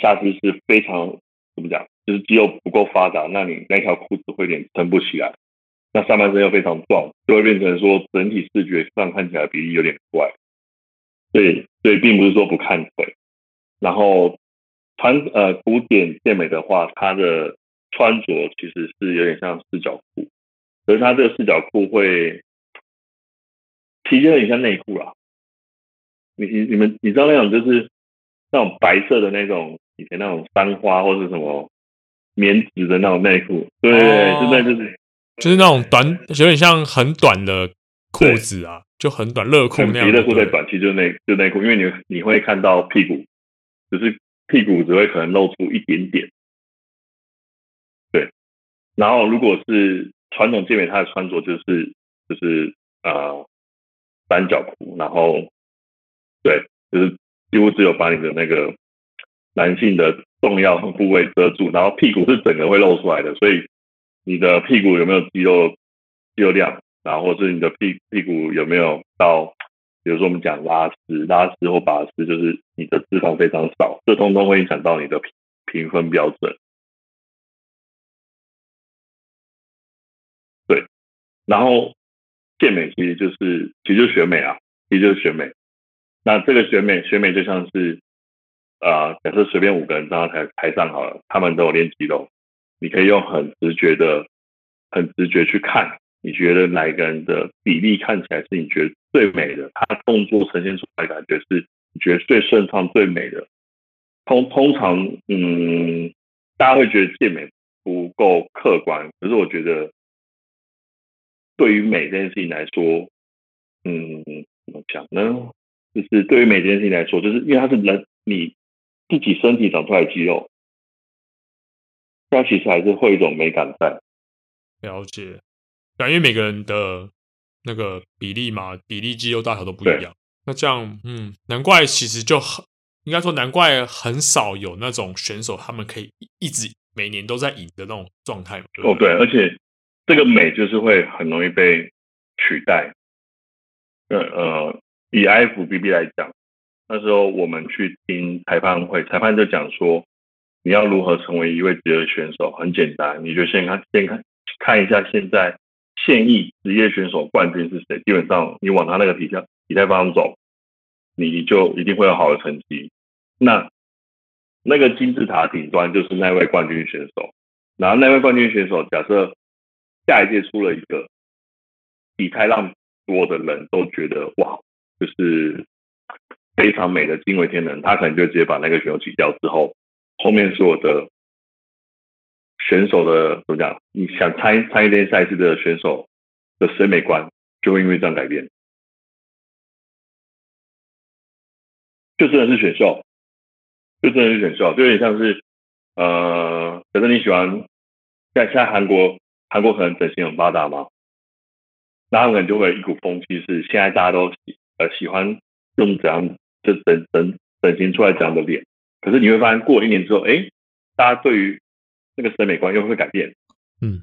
S2: 下肢是非常怎么讲，就是肌肉不够发达，那你那条裤子会有点撑不起来。那上半身又非常壮，就会变成说整体视觉上看起来比例有点怪。所以，所以并不是说不看腿。然后穿呃古典健美的话，它的穿着其实是有点像四角裤，可是它这个四角裤会其实有点像内裤啦。你你你们你知道那种就是那种白色的那种以前那种三花或是什么棉质的那种内裤，对对对，现在就是
S1: 就是那种短，有点像很短的裤子啊，就很短热裤那样。
S2: 热裤再短，其实就是内就内裤，因为你你会看到屁股，只是屁股只会可能露出一点点。对，然后如果是传统健美，他的穿着就是就是呃三角裤，然后。对，就是几乎只有把你的那个男性的重要部位遮住，然后屁股是整个会露出来的，所以你的屁股有没有肌肉肌肉量，然后是你的屁屁股有没有到，比如说我们讲拉丝、拉丝或拔丝，就是你的脂肪非常少，这通通会影响到你的评评分标准。对，然后健美其实就是其实就是选美啊，其实就是选美。那这个选美，选美就像是，呃，假设随便五个人站到台台上好了，他们都有练肌肉，你可以用很直觉的、很直觉去看，你觉得哪一个人的比例看起来是你觉得最美的，他动作呈现出来的感觉是你觉得最顺畅、最美的。通通常，嗯，大家会觉得健美不够客观，可是我觉得，对于美这件事情来说，嗯，怎么讲呢？就是对于美这件事情来说，就是因为它是人你自己身体长出来的肌肉，它其实还是会有一种美感在。
S1: 了解，因为每个人的那个比例嘛，比例肌肉大小都不一样。那这样，嗯，难怪其实就很应该说，难怪很少有那种选手，他们可以一直每年都在赢的那种状态。
S2: 哦，对，而且这个美就是会很容易被取代。呃呃。以 IFBB 来讲，那时候我们去听裁判会，裁判就讲说，你要如何成为一位职业选手？很简单，你就先看，先看看一下现在现役职业选手冠军是谁。基本上，你往他那个体态体态方向走，你就一定会有好的成绩。那那个金字塔顶端就是那位冠军选手。然后那位冠军选手，假设下一届出了一个体态让所有的人都觉得哇。就是非常美的惊为天人，他可能就直接把那个选手挤掉之后，后面所有的选手的怎么讲？你想参参与这些赛事的选手的审美观就会因为这样改变，就真的是选秀，就真的是选秀，就有点像是呃，假设你喜欢，在在韩国，韩国可能整形很发达嘛，那可能就会有一股风气是现在大家都。呃，喜欢用怎样就整整整形出来这样的脸，可是你会发现过一年之后，哎，大家对于那个审美观又会改变。
S1: 嗯，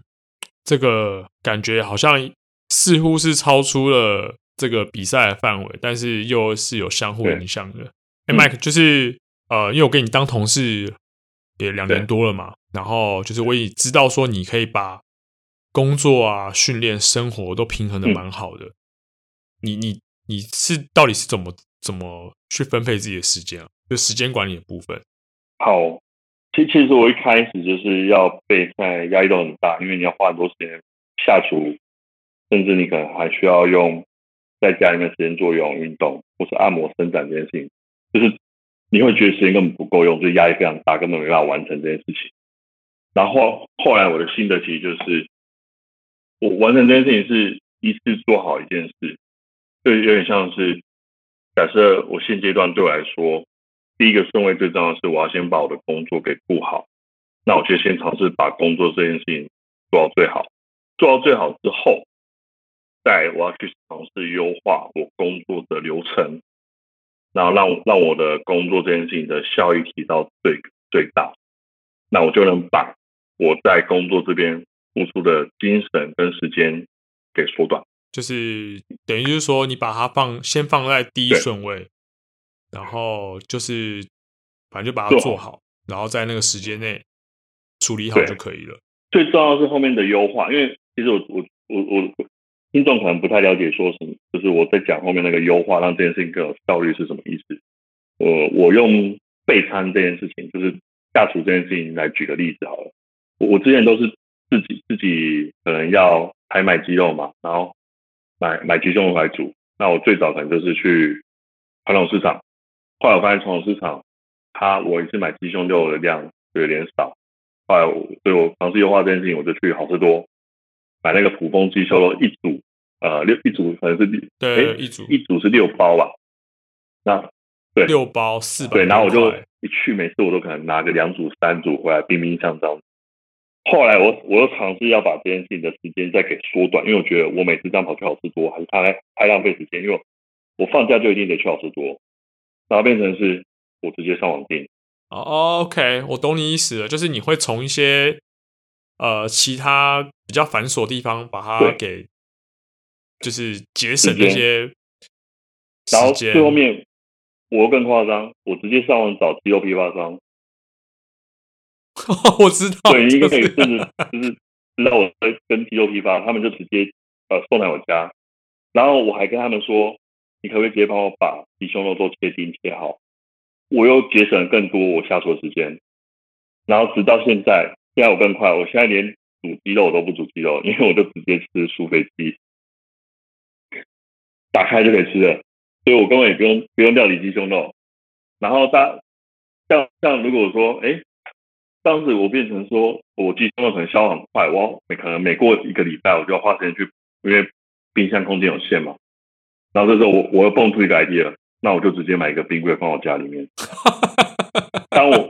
S1: 这个感觉好像似乎是超出了这个比赛的范围，但是又是有相互影响的。哎，Mike，就是呃，因为我跟你当同事也两年多了嘛，然后就是我也知道说你可以把工作啊、训练、生活都平衡的蛮好的。嗯、你你。你是到底是怎么怎么去分配自己的时间啊？就时间管理的部分。
S2: 好，其其实我一开始就是要备赛，压力都很大，因为你要花很多时间下厨，甚至你可能还需要用在家里面时间做游泳运动或是按摩伸展这件事情，就是你会觉得时间根本不够用，就压力非常大，根本没办法完成这件事情。然后后来我的心得其实就是，我完成这件事情是一次做好一件事。就有点像是，假设我现阶段对我来说，第一个顺位最重要的是我要先把我的工作给顾好，那我就先尝试把工作这件事情做到最好，做到最好之后，再我要去尝试优化我工作的流程，然后让让我的工作这件事情的效益提到最最大，那我就能把我在工作这边付出的精神跟时间给缩短。
S1: 就是等于就是说，你把它放先放在第一顺位，然后就是反正就把它做好，然后在那个时间内处理好就可以了。
S2: 最重要的是后面的优化，因为其实我我我我听众可能不太了解说什么，就是我在讲后面那个优化，让这件事情更有效率是什么意思？我我用备餐这件事情，就是下厨这件事情来举个例子好了。我我之前都是自己自己可能要还买鸡肉嘛，然后。买买鸡胸肉来煮，那我最早可能就是去传统市场，后来我发现传统市场，它我一次买鸡胸肉的量就有点少，后来我所以我尝试优化这件事情，我就去好吃多买那个普丰鸡胸肉一组，呃六一组可能是
S1: 对、欸、一组
S2: 一组是六包吧，那对
S1: 六包四包，
S2: 对，然后我就一去每次我都可能拿个两组三组回来冰冰箱这样。后来我我又尝试要把这件事情的时间再给缩短，因为我觉得我每次这样跑去好吃多还是太太浪费时间，因为我放假就一定得去好吃多，然后变成是我直接上网订。
S1: 哦，OK，我懂你意思了，就是你会从一些呃其他比较繁琐的地方把它给就是节省这些，
S2: 然后最后面我更夸张，我直接上网找肌肉批发商。
S1: 我知道，
S2: 对，应该可以，就是就是知道我在跟肌肉批发，他们就直接呃送来我家，然后我还跟他们说，你可不可以直接帮我把鸡胸肉都切丁切好？我又节省更多我下厨的时间，然后直到现在，现在我更快，我现在连煮鸡肉我都不煮鸡肉，因为我就直接吃舒肥鸡，打开就可以吃了，所以我根本也不用不用料理鸡胸肉。然后大像像如果说哎。诶当时我变成说，我鸡胸肉可能消很快，我每可能每过一个礼拜，我就要花时间去，因为冰箱空间有限嘛。然后这时候我我又蹦出一个 idea，那我就直接买一个冰柜放我家里面。当我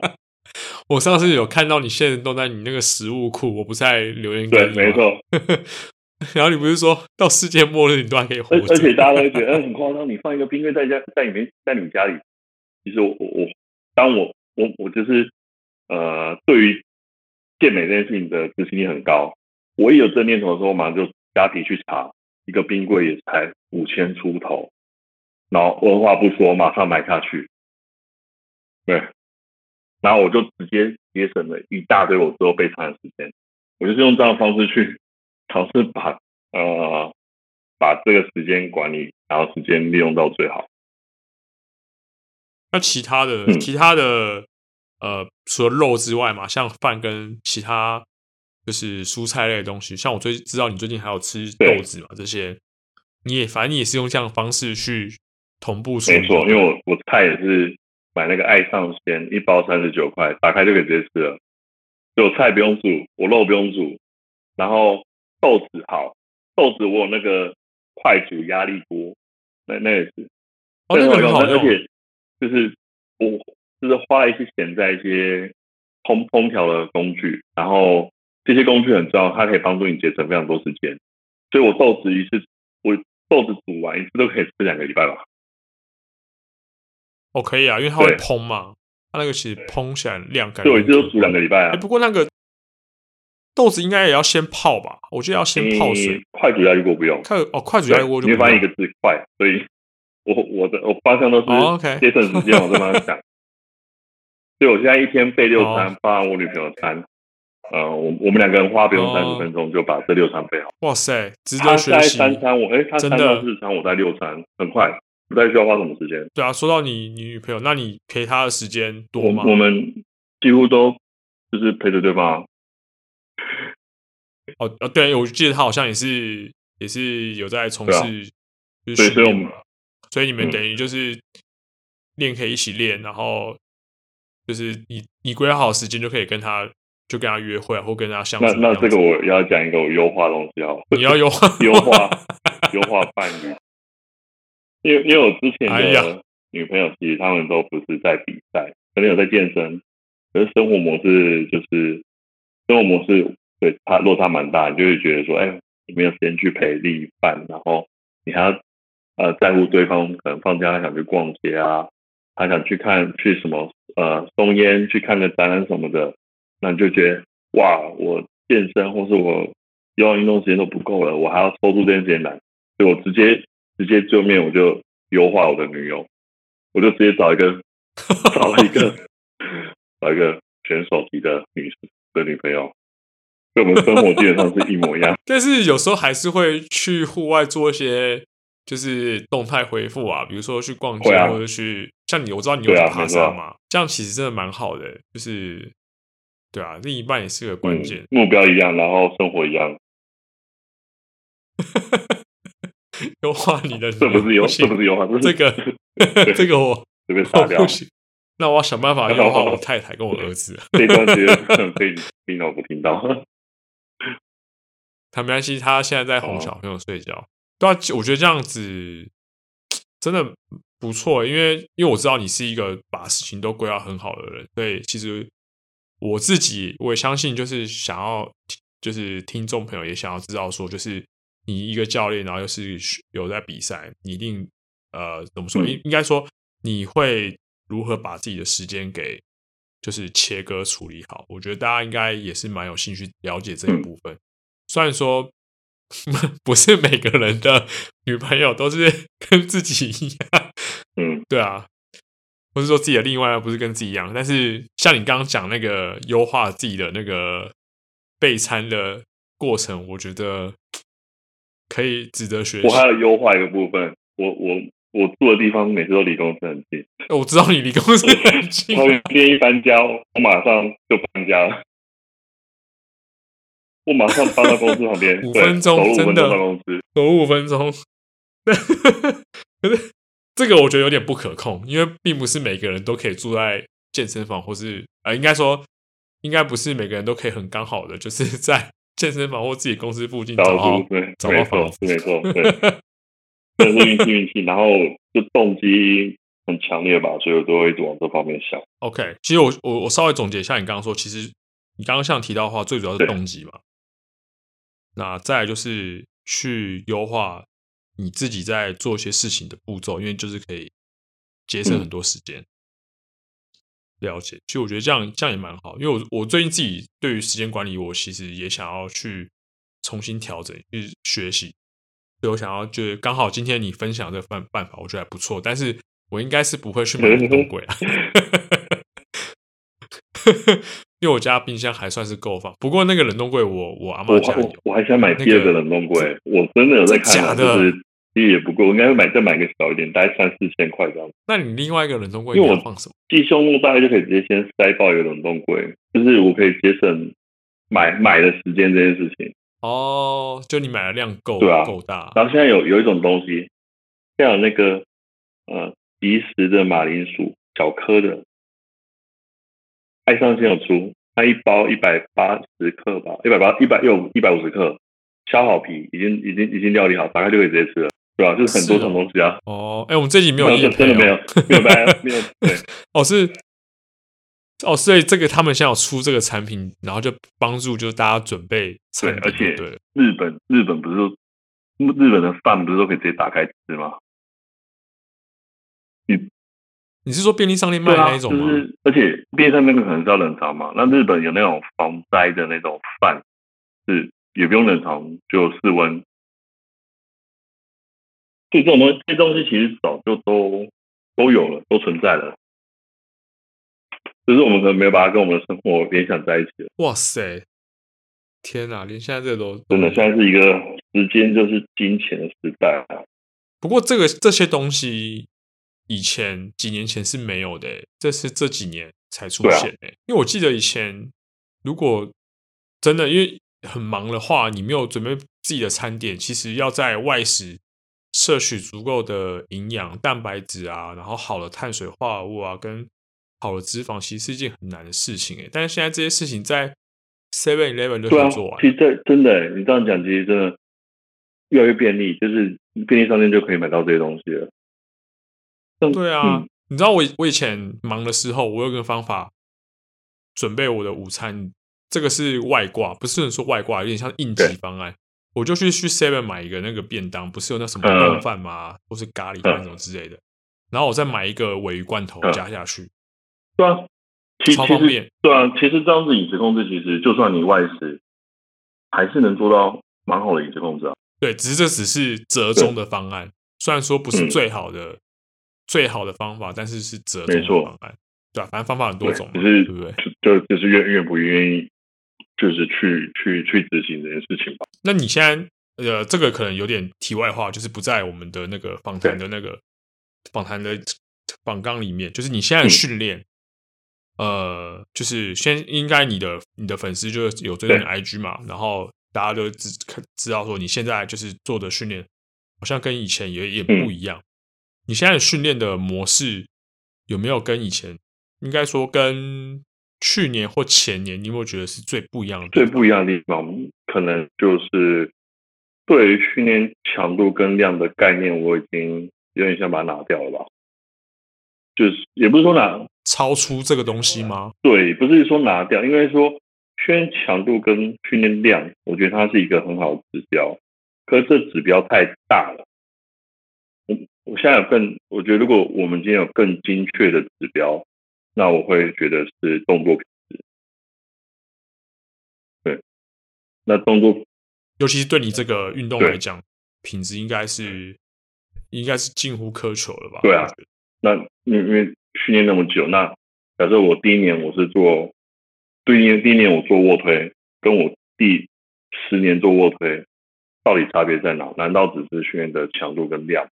S1: 我上次有看到你现在都在你那个食物库，我不是在留言
S2: 对，没错。
S1: 然后你不是说到世界末日你都还可以活着？
S2: 而且大家都会觉得很夸张，你放一个冰柜在家在里面在你们家里，其实我我我当我我我就是。呃，对于健美这件事情的执行力很高。我一有这念头的时候，我马上就加皮去查，一个冰柜也才五千出头，然后二话不说，马上买下去。对，然后我就直接节省了一大堆我之后备餐的时间。我就是用这样的方式去尝试把呃把这个时间管理，然后时间利用到最好。
S1: 那其他的，嗯、其他的。呃，除了肉之外嘛，像饭跟其他就是蔬菜类的东西，像我最知道你最近还有吃豆子嘛，这些你也反正你也是用这样的方式去同步吃。
S2: 没错，因为我我菜也是买那个爱上鲜，一包三十九块，打开就可以直接吃了。就菜不用煮，我肉不用煮，然后豆子好，豆子我有那个快煮压力锅，那那也是，
S1: 哦，那个很好用，
S2: 而且就是我。就是花了一些钱在一些烹烹调的工具，然后这些工具很重要，它可以帮助你节省非常多时间。所以我豆子一次，我豆子煮完一次都可以吃两个礼拜吧。
S1: 哦，可以啊，因为它会烹嘛，它那个其实烹起来量感。
S2: 对，我一次都煮两个礼拜啊。
S1: 欸，不过那个豆子应该也要先泡吧？我觉得要先泡水。
S2: 快煮压力锅不用。快
S1: 哦，快煮压力锅就。
S2: 你会发现一个字快，所以我我的我方向都是节省时间，我这么想。所以我现在一天备六餐，包含我女朋友的餐，呃，我我们两个人花不用三十分钟就把这六餐备好。
S1: 哇塞，值得学习。他在
S2: 三餐，我哎，他三到四餐，我在六餐，很快，不太需要花什么时间。
S1: 对啊，说到你你女朋友，那你陪她的时间多吗？
S2: 我，我们几乎都就是陪着对方。
S1: 哦哦，对，我记得他好像也是也是有在从事，
S2: 对，所以我们
S1: 所以你们等于就是练可以一起练，然后。就是你，你规划好时间就可以跟他，就跟他约会，或跟他相处。
S2: 那那这个我要讲一个我优化的东西哦。
S1: 你要优化
S2: 优化优化伴侣，因为因为我之前的女朋友其实他们都不是在比赛，可能有在健身，可是生活模式就是生活模式对他落差蛮大，你就会觉得说，哎，你没有时间去陪另一半，然后你还要呃在乎对方可能放假他想去逛街啊。还想去看去什么呃松烟去看个展览什么的，那你就觉得哇，我健身或是我游泳运动时间都不够了，我还要抽出这些时间来，所所以我直接直接就面我就优化我的女友，我就直接找一个 找了一个找一个选手级的女的女朋友，跟我们生活基本上是一模一样。
S1: 但是有时候还是会去户外做一些就是动态回复啊，比如说去逛街、啊、或者去像你，我知道你有爬山嘛，啊、这样其实真的蛮好的，就是对啊，另一半也是个关键、嗯，目标一样，然后生活一样。优化你的，
S2: 这不是优，这不是优化，
S1: 这个这个我
S2: 这边杀掉。
S1: 那我要想办法优化我太太跟我儿子。
S2: 这段时间可以听到不听到？
S1: 他没关系，他现在在哄小朋友睡觉。对啊，我觉得这样子真的不错，因为因为我知道你是一个把事情都规划很好的人，所以其实我自己我也相信，就是想要，就是听众朋友也想要知道说，就是。你一个教练，然后又是有在比赛，你一定呃怎么说？应应该说你会如何把自己的时间给就是切割处理好？我觉得大家应该也是蛮有兴趣了解这一部分。虽然说 不是每个人的女朋友都是 跟自己一样，嗯，对啊，或是说自己的另外不是跟自己一样，但是像你刚刚讲那个优化自己的那个备餐的过程，我觉得。可以值得学习。
S2: 我还要优化一个部分，我我我住的地方每次都离公司很近。
S1: 我知道你离公司很近，
S2: 我今天一搬家，我马上就搬家了。我马上搬到公司旁边，
S1: 五分钟，真的，走五分钟。可是这个我觉得有点不可控，因为并不是每个人都可以住在健身房，或是呃，应该说，应该不是每个人都可以很刚好的，就是 在。健身房或自己公司附近找到，
S2: 对，
S1: 找到房子，
S2: 没错，对，这是运气运气，然后就动机很强烈吧，所以我都会一直往这方面想。
S1: OK，其实我我我稍微总结一下，你刚刚说，其实你刚刚像提到的话，最主要是动机嘛。那再来就是去优化你自己在做一些事情的步骤，因为就是可以节省很多时间。嗯了解，其实我觉得这样这样也蛮好，因为我我最近自己对于时间管理，我其实也想要去重新调整，去学习。所以我想要就是刚好今天你分享这个办办法，我觉得还不错。但是我应该是不会去买冷冻柜啊，因为我家冰箱还算是够放。不过那个冷冻柜，我我阿妈家有，
S2: 我还想买第二个冷冻柜，那个、我真的有在看，假的。就是其实也不够，我应该会买再买个小一点，大概三四千块这样。
S1: 那你另外一个冷冻柜，因为我放什么？
S2: 鸡胸肉大概就可以直接先塞爆一个冷冻柜，就是我可以节省买买的时间这件事情。
S1: 哦，就你买的量够，
S2: 对啊，
S1: 够大。
S2: 然后现在有有一种东西，像有那个呃即食的马铃薯，小颗的，爱上先有出，它一包一百八十克吧，一百八一百又一百五十克，削好皮，已经已经已经料理好，打开就可以直接吃了。对啊，就是很多种东西啊。
S1: 哦，哎、欸，我们这集没有业配、哦，
S2: 真的没有，没有白，没有。对，
S1: 哦是，哦，所以这个他们现在有出这个产品，然后就帮助就是大家准备对，而且对
S2: 日本日本不是说日本的饭不是都可以直接打开吃吗？你
S1: 是说便利商店卖的那一种吗？
S2: 啊就是、而且便利商店可能是要冷藏嘛？那日本有那种防灾的那种饭，是也不用冷藏，就室温。所以这种东西，这些东西其实早就都都有了，都存在了，只是我们可能没有把它跟我们的生活联想在一起了。
S1: 哇塞，天哪，连现在这都
S2: 真的，现在是一个时间就是金钱的时代啊。
S1: 不过这个这些东西以前几年前是没有的，这是这几年才出现的。啊、因为我记得以前如果真的因为很忙的话，你没有准备自己的餐点，其实要在外食。摄取足够的营养、蛋白质啊，然后好的碳水化合物啊，跟好的脂肪，其实是一件很难的事情诶。但是现在这些事情在 Seven Eleven 就可以做完。
S2: 其实这真的，你这样讲，其实真的越来越便利，就是便利商店就可以买到这些东西了。
S1: 对啊，嗯、你知道我我以前忙的时候，我有个方法准备我的午餐，这个是外挂，不是说外挂，有点像应急方案。我就去去 Seven 买一个那个便当，不是有那什么肉饭吗？嗯、或是咖喱饭那种之类的。然后我再买一个鮪鱼罐头加下去。
S2: 对啊，其
S1: 超方便。
S2: 对啊，其实这样子饮食控制，其实就算你外食，还是能做到蛮好的饮食控制啊。
S1: 对，只是这只是折中的方案，虽然说不是最好的、嗯、最好的方法，但是是折中的方案，对吧、啊？反正方法很多种，
S2: 只是
S1: 对不对？
S2: 就就是愿愿不愿意，就是去去去执行这件事情吧。
S1: 那你现在呃，这个可能有点题外话，就是不在我们的那个访谈的那个访谈的访纲里面，就是你现在训练。嗯呃，就是先应该你的你的粉丝就有追踪你 IG 嘛，然后大家都知知道说你现在就是做的训练好像跟以前也也不一样。嗯、你现在训练的模式有没有跟以前应该说跟去年或前年，你有没有觉得是最不一样的？
S2: 最不一样的地方，可能就是对于训练强度跟量的概念，我已经有点想把它拿掉了吧。就是也不是说拿。
S1: 超出这个东西吗？
S2: 对，不是说拿掉，因为说训练强度跟训练量，我觉得它是一个很好的指标。可是这指标太大了。我我现在有更，我觉得如果我们今天有更精确的指标，那我会觉得是动作品质。对，那动作，
S1: 尤其是对你这个运动来讲，品质应该是应该是近乎苛求了吧？
S2: 对啊，那因为因为。训练那么久，那假设我第一年我是做，第一年第一年我做卧推，跟我第十年做卧推，到底差别在哪？难道只是训练的强度跟量？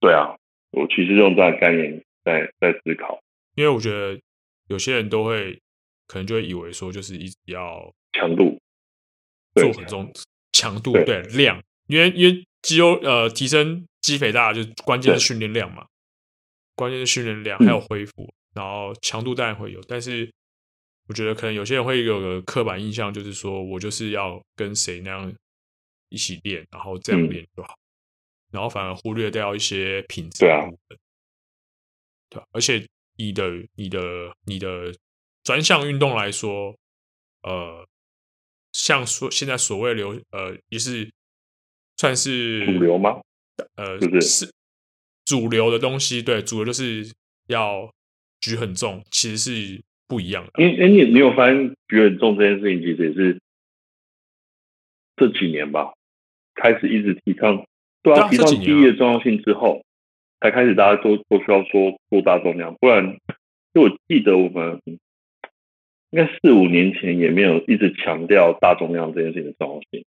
S2: 对啊，我其实用这样的概念在在思考，
S1: 因为我觉得有些人都会可能就会以为说，就是一直要
S2: 强度
S1: 做很重，强度对，对量，因为因为肌肉呃提升肌肥大，就关键是训练量嘛。关键是训练量还有恢复，嗯、然后强度当然会有，但是我觉得可能有些人会有个刻板印象，就是说我就是要跟谁那样一起练，然后这样练就好，嗯、然后反而忽略掉一些品质对啊。对、啊，而且你的、你的、你的专项运动来说，呃，像说现在所谓流，呃，也是算是
S2: 主流吗？
S1: 呃，是不是？是主流的东西，对，主流就是要举很重，其实是不一样的。
S2: 因哎，你你有发现举很重这件事情，其实也是这几年吧，开始一直提倡，对啊，提倡记忆的重要性之后，才开始大家都都需要说做大重量，不然，就我记得我们应该四五年前也没有一直强调大重量这件事情的重要性。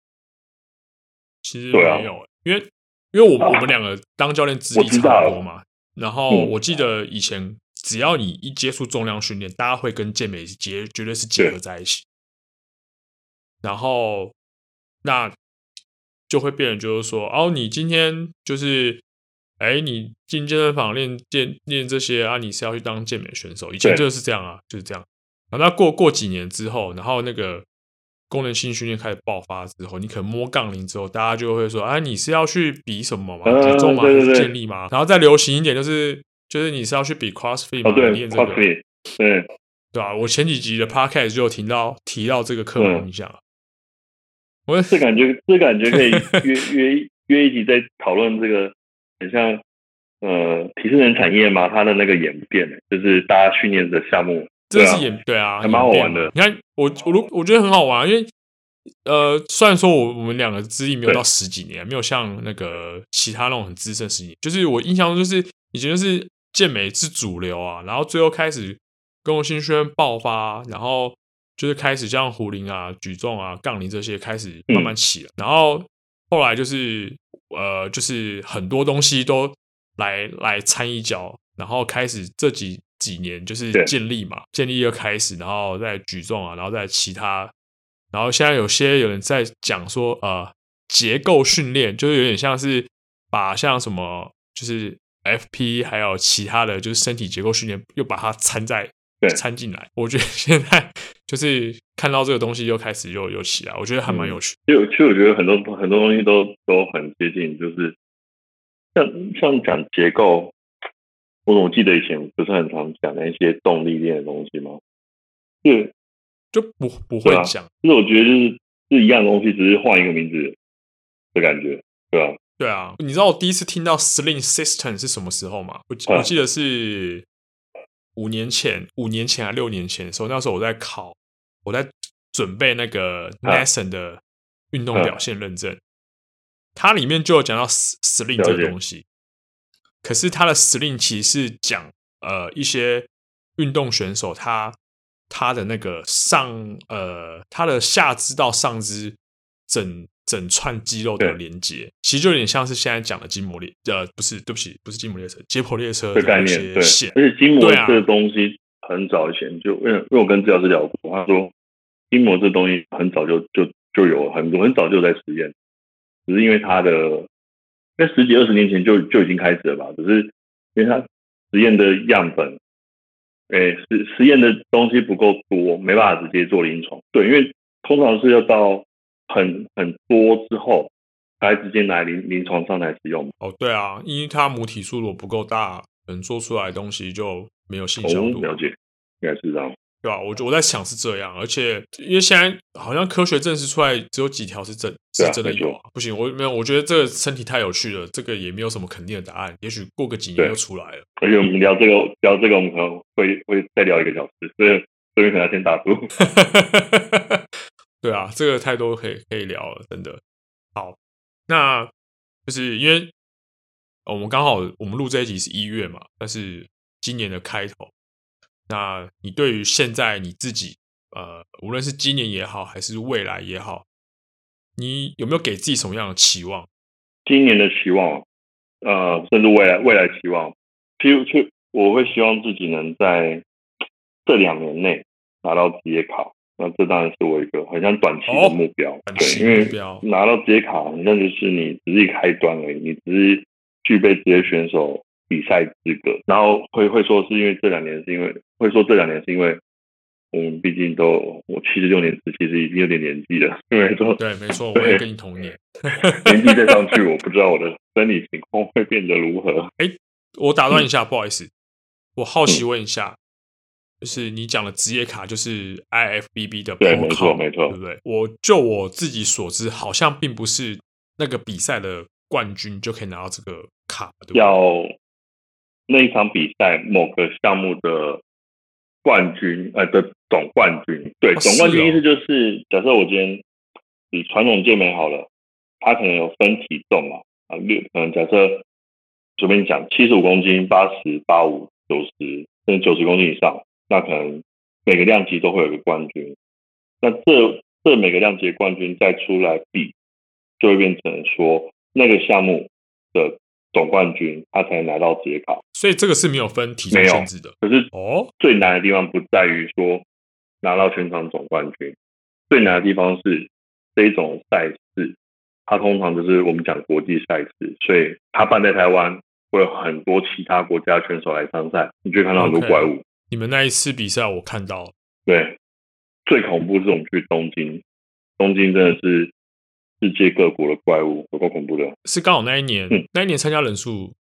S1: 其实没有，因为。因为我我们两个当教练资历差不多嘛，然后我记得以前只要你一接触重量训练，大家会跟健美结绝对是结合在一起，然后那就会变成就是说，哦，你今天就是，哎，你进健身房练健练这些啊，你是要去当健美选手，以前就是这样啊，就是这样，然后那过过几年之后，然后那个。功能性训练开始爆发之后，你可能摸杠铃之后，大家就会说：“哎，你是要去比什么嘛？体重吗？还是健力吗？”然后再流行一点，就是就是你是要去比 CrossFit 吗？练这
S2: 个对
S1: 对啊？我前几集的 Podcast 就有听到提到这个刻板印象。
S2: 我是感觉这感觉可以约 约约一集再讨论这个，很像呃体适能产业嘛，它的那个演变，就是大家训练的项目。这是演对啊，还蛮好玩的。你看，我我我觉得很好玩，因为呃，虽然说我我们两个资历没有到十几年，没有像那个其他那种很资深十几年，就是我印象中就是以前就是健美是主流啊，然后最后开始功能性训练爆发，然后就是开始像壶铃啊、举重啊、杠铃这些开始慢慢起了，然后后来就是呃，就是很多东西都来来掺一脚，然后开始这几。几年就是建立嘛，健力又开始，然后再举重啊，然后再其他，然后现在有些有人在讲说，呃，结构训练就是有点像是把像什么就是 FP 还有其他的就是身体结构训练又把它掺在掺进来。我觉得现在就是看到这个东西又开始又又起来，我觉得还蛮有趣。就其实我觉得很多很多东西都都很接近，就是像像讲结构。我总记得以前不是很常讲那些动力链的东西吗？对，
S1: 就不不会讲。其实、啊、
S2: 我觉得就是是一样东西，只是换一个名字的感觉，对吧、啊？
S1: 对啊，你知道我第一次听到 Sling System 是什么时候吗？我我记得是五年前，五年前还六年前的时候，那时候我在考，我在准备那个 NASM 的运动表现认证，它里面就有讲到 Sling 这个东西。可是它的 Sling 其实是讲呃一些运动选手他他的那个上呃他的下肢到上肢整整串肌肉的连接，其实就有点像是现在讲的筋膜列呃不是对不起不是筋膜列车解剖列车的概念对，
S2: 而且筋膜这个东西很早以前就因为因为我跟治疗师聊过，他说筋膜这东西很早就就就有很多很早就在实验，只是因为它的。在十几二十年前就就已经开始了吧，只是因为它实验的样本，哎、实实验的东西不够多，没办法直接做临床。对，因为通常是要到很很多之后，才直接拿临临床上来使用。
S1: 哦，对啊，因为它母体数如果不够大，能做出来的东西就没有信效度。
S2: 哦，了解，应该是这样。
S1: 对吧？我我在想是这样，而且因为现在好像科学证实出来只有几条是真，是真的有啊。不行，我没有，我觉得这个身体太有趣了，这个也没有什么肯定的答案。也许过个几年就出来了。
S2: 而且我们聊这个聊这个，我们可能会会再聊一个小时，所以所以可能要先打住。
S1: 对啊，这个太多可以可以聊了，真的。好，那就是因为我们刚好我们录这一集是一月嘛，但是今年的开头。那你对于现在你自己，呃，无论是今年也好，还是未来也好，你有没有给自己什么样的期望？
S2: 今年的期望，呃，甚至未来未来期望，譬如去，我会希望自己能在这两年内拿到职业卡。那这当然是我一个很像短期的目标，
S1: 哦、
S2: 对，因为拿到职业卡，那就是你只是一开端而已，你只是具备职业选手。比赛资格，然后会会说是因为这两年是因为会说这两年是因为我们毕竟都我七十六年次，其实已经有点年纪了。因为说
S1: 对，没错，我也跟你同年，
S2: 年纪再上去，我不知道我的生理情况会变得如何。
S1: 哎，我打断一下，嗯、不好意思，我好奇问一下，嗯、就是你讲的职业卡就是 IFBB 的，
S2: 对，没错，没错，
S1: 对不对？我就我自己所知，好像并不是那个比赛的冠军就可以拿到这个卡？
S2: 要。那一场比赛某个项目的冠军，呃的总冠军，对，总冠军意思就是，假设我今天以传统健美好了，他可能有分体重嘛，啊，六，可能假设随便讲，七十五公斤、八十八五、九十，甚至九十公斤以上，那可能每个量级都会有个冠军。那这这每个量级的冠军再出来比，就会变成说那个项目的。总冠军他才能拿到职业卡，
S1: 所以这个是没有分体重限制的。
S2: 可是哦，最难的地方不在于说拿到全场总冠军，最难的地方是这一种赛事，它通常就是我们讲国际赛事，所以它办在台湾会有很多其他国家选手来参赛，你就会看到很多怪物。Okay.
S1: 你们那一次比赛我看到，
S2: 对，最恐怖是我们去东京，东京真的是。世界各国的怪物，有够恐怖的。
S1: 是刚好那一年，嗯、那一年参加人数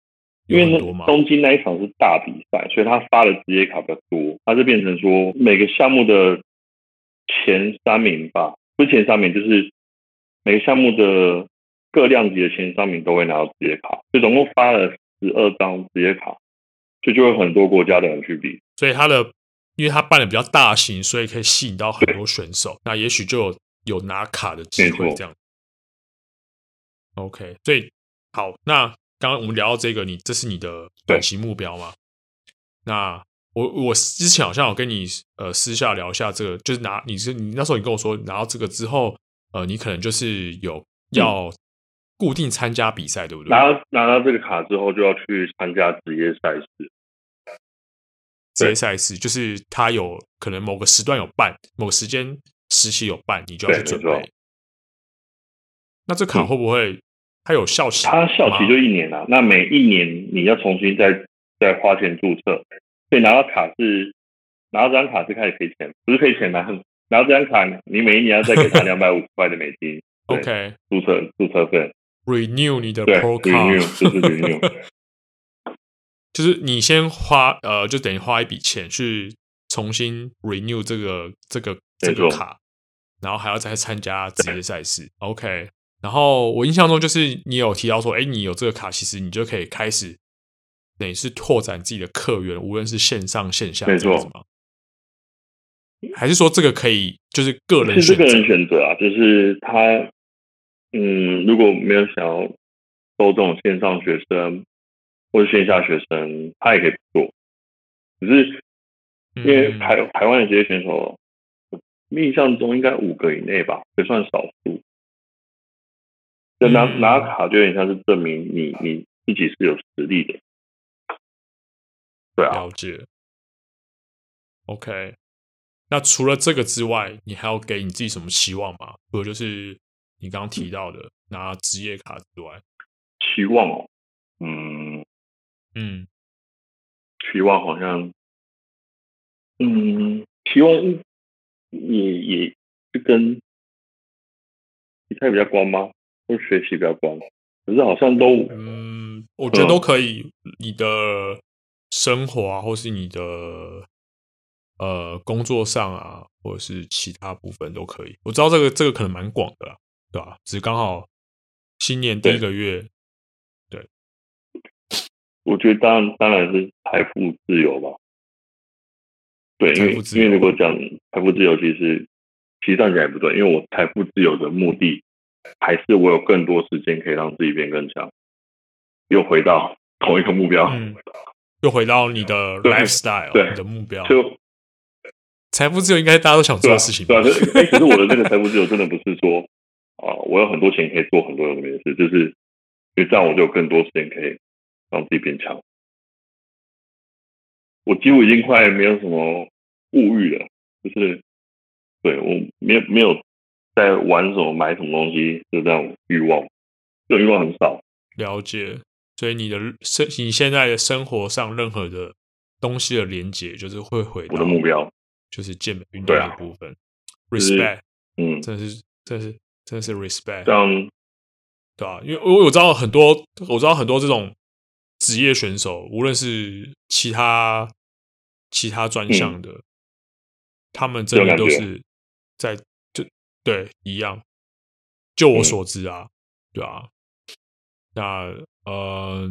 S2: 因为东京那一场是大比赛，所以他发的职业卡比较多。他就变成说，每个项目的前三名吧，不是前三名，就是每个项目的各量级的前三名都会拿到职业卡。所以总共发了十二张职业卡，所以就有很多国家的人去比。
S1: 所以他的，因为他办的比较大型，所以可以吸引到很多选手。那也许就有有拿卡的机会，这样。OK，所以好，那刚刚我们聊到这个，你这是你的短期目标吗？那我我之前好像有跟你呃私下聊一下这个，就是拿你是你那时候你跟我说拿到这个之后，呃，你可能就是有要固定参加比赛，对不对？
S2: 拿到拿到这个卡之后，就要去参加职业赛事。
S1: 职业赛事就是他有可能某个时段有办，某个时间时期有办，你就要去准备。那这卡会不会它有效期？
S2: 它效期就一年啊。那每一年你要重新再再花钱注册，所以拿到卡是拿到这张卡是开始赔钱，不是赔钱拿拿到这张卡，你每一年要再给他 两百五十块的美金。
S1: OK，
S2: 注册注册费
S1: ，Renew 你的 Pro Card，
S2: 就是 Renew，
S1: 就是你先花呃，就等于花一笔钱去重新 Renew 这个这个这个卡，然后还要再参加职业赛事。OK。然后我印象中就是你有提到说，哎，你有这个卡，其实你就可以开始等于是拓展自己的客源，无论是线上线下，没错？还是说这个可以就是个人？
S2: 是个人选择啊，就是他嗯，如果没有想要收这种线上学生或者线下学生，他也可以做。只是因为台台湾的这些选手，印象中应该五个以内吧，也算少数。就拿拿卡就有点像是证明你你自己是有实力的。对啊，
S1: 了解。OK，那除了这个之外，你还要给你自己什么期望吗？除了就是你刚刚提到的拿职业卡之外，
S2: 期望哦，嗯
S1: 嗯，
S2: 期望好像，嗯，期望也也是跟比赛比较光吗？或学习比较关？可是好像都，
S1: 嗯，我觉得都可以。嗯、你的生活啊，或是你的。呃，工作上啊，或者是其他部分都可以。我知道这个这个可能蛮广的啦，对吧？只是刚好新年第一个月，对。对
S2: 我觉得当然当然是财富自由吧。对，因为因为如果讲财富自由，其实其实上讲也不对，因为我财富自由的目的还是我有更多时间可以让自己变更强，又回到同一个目标，
S1: 嗯、又回到你的 lifestyle，对，你的目标就。财富自由应该大家都想做的事情？
S2: 对啊，对啊，可是我的那个财富自由真的不是说啊，我有很多钱可以做很多有的没的事，就是因为这样我就有更多时间可以让自己变强。我几乎已经快没有什么物欲了，就是对我没有没有在玩什么买什么东西，就这样欲望，这种欲望很少。
S1: 了解，所以你的生你现在的生活上任何的东西的连接，就是会回到
S2: 我的目标。
S1: 就是健美运动的部分，respect，
S2: 嗯，
S1: 真的是，真的是，真的是 respect，
S2: 这样，
S1: 对啊，因为我我知道很多，我知道很多这种职业选手，无论是其他其他专项的，嗯、他们真的都是在就对一样。就我所知啊，嗯、对啊，那嗯、呃，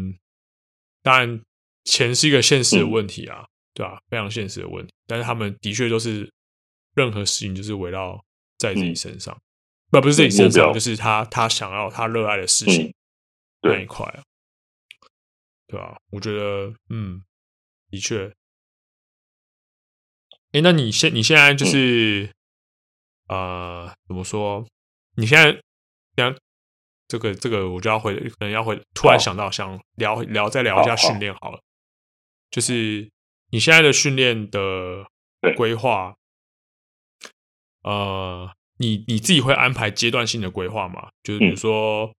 S1: 当然钱是一个现实的问题啊。嗯对吧、啊？非常现实的问题，但是他们的确都是任何事情就是围绕在自己身上，不、嗯、不是自己身上，就是他他想要他热爱的事情、嗯、那一块啊，对吧、啊？我觉得，嗯，的确。哎，那你现你现在就是，呃，怎么说？你现在，像这个这个，我就要回，可能要回，突然想到想聊聊，再聊一下训练好了，就是。你现在的训练的规划，呃，你你自己会安排阶段性的规划吗？就是比如说，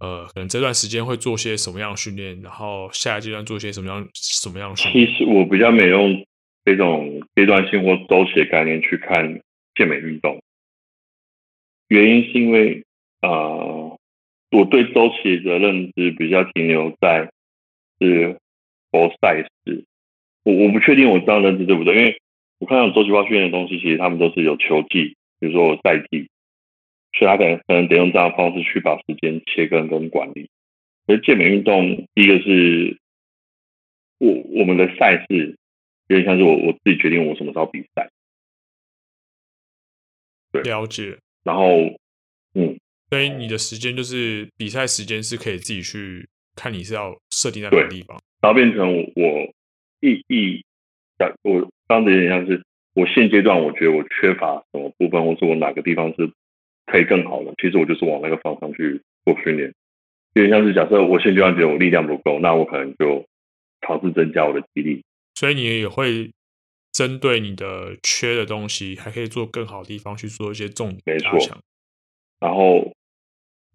S1: 嗯、呃，可能这段时间会做些什么样的训练，然后下一阶段做些什么样什么样的训练？
S2: 其实我比较没用这种阶段性或周期的概念去看健美运动，原因是因为啊、呃，我对周期的认知比较停留在是佛赛事。我我不确定我这样认知对不对，因为我看到周期化训练的东西，其实他们都是有球季，比如说有赛季，所以他可能可能得用这样的方式去把时间切割跟管理。而健美运动，第一个是我我们的赛事有点像是我我自己决定我什么时候比赛。对，
S1: 了解。
S2: 然后，嗯，
S1: 所以你的时间就是比赛时间是可以自己去看，你是要设定在哪个地方，
S2: 然后变成我。意义，我刚才有点像是我现阶段我觉得我缺乏什么部分，或是我哪个地方是可以更好的。其实我就是往那个方向去做训练。有点像是假设我现阶段觉得我力量不够，那我可能就尝试增加我的肌力。
S1: 所以你也会针对你的缺的东西，还可以做更好的地方去做一些重点加强。
S2: 然后，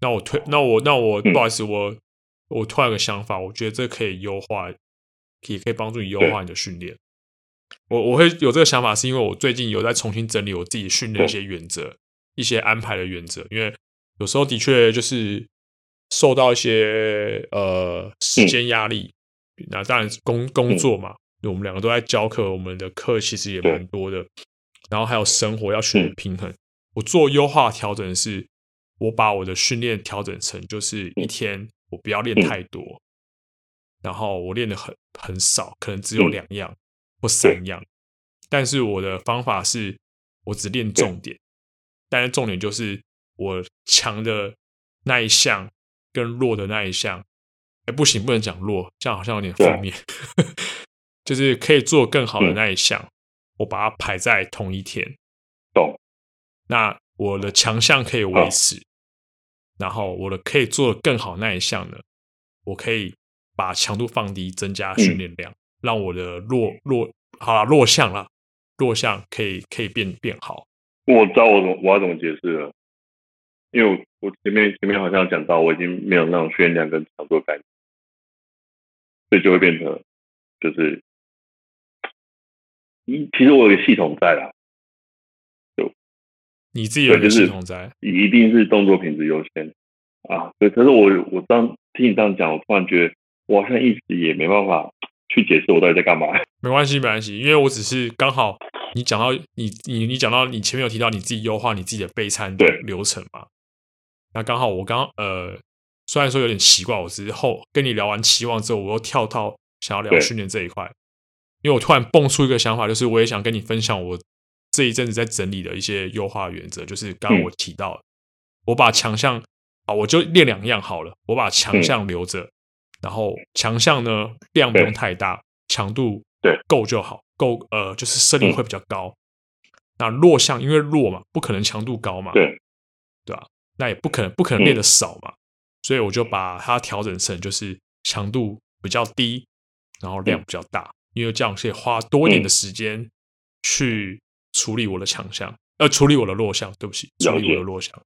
S1: 那我推，那我那我不好意思，嗯、我我突然有个想法，我觉得这可以优化。也可以帮助你优化你的训练。我我会有这个想法，是因为我最近有在重新整理我自己训练一些原则、一些安排的原则。因为有时候的确就是受到一些呃时间压力，那当然工工作嘛，我们两个都在教课，我们的课其实也蛮多的。然后还有生活要取得平衡。我做优化调整是，我把我的训练调整成就是一天我不要练太多。然后我练的很很少，可能只有两样或三样，但是我的方法是，我只练重点，但是重点就是我强的那一项跟弱的那一项，哎，不行，不能讲弱，这样好像有点负面。就是可以做更好的那一项，嗯，我把它排在同一天。
S2: 懂。
S1: 那我的强项可以维持，然后我的可以做的更好那一项呢，我可以把强度放低，增加训练量，嗯，让我的弱弱好了弱项啦，弱项可以可以变变好。
S2: 我知道我怎么我要怎么解释了，因为我我前面前面好像讲到我已经没有那种训练量跟强度的概念，所以就会变成就是，其实我有个系统在啦，就
S1: 你自己有个系统在，
S2: 一定是动作品质优先啊。对，可是我我当听你这样讲，我突然觉得我好像一直也没办法去解释我到底在干嘛。
S1: 没关系，没关系，因为我只是刚好。你讲到你你你讲到你前面有提到你自己优化你自己的备餐的流程嘛？那刚好我刚呃虽然说有点奇怪，我之后跟你聊完期望之后，我又跳到想要聊训练这一块，因为我突然蹦出一个想法，就是我也想跟你分享我这一阵子在整理的一些优化原则，就是刚刚我提到、嗯，我把强项啊，我就练两样好了，我把强项留着、嗯，然后强项呢量不用太大，强度对够就好。够呃，就是设定会比较高。嗯、那弱项因为弱嘛，不可能强度高嘛，
S2: 对
S1: 对吧？那也不可能不可能练的少嘛、嗯，所以我就把它调整成就是强度比较低，然后量比较大，嗯、因为这样可以花多一点的时间去处理我的强项、嗯，呃，处理我的弱项。对不起，处理我的弱项，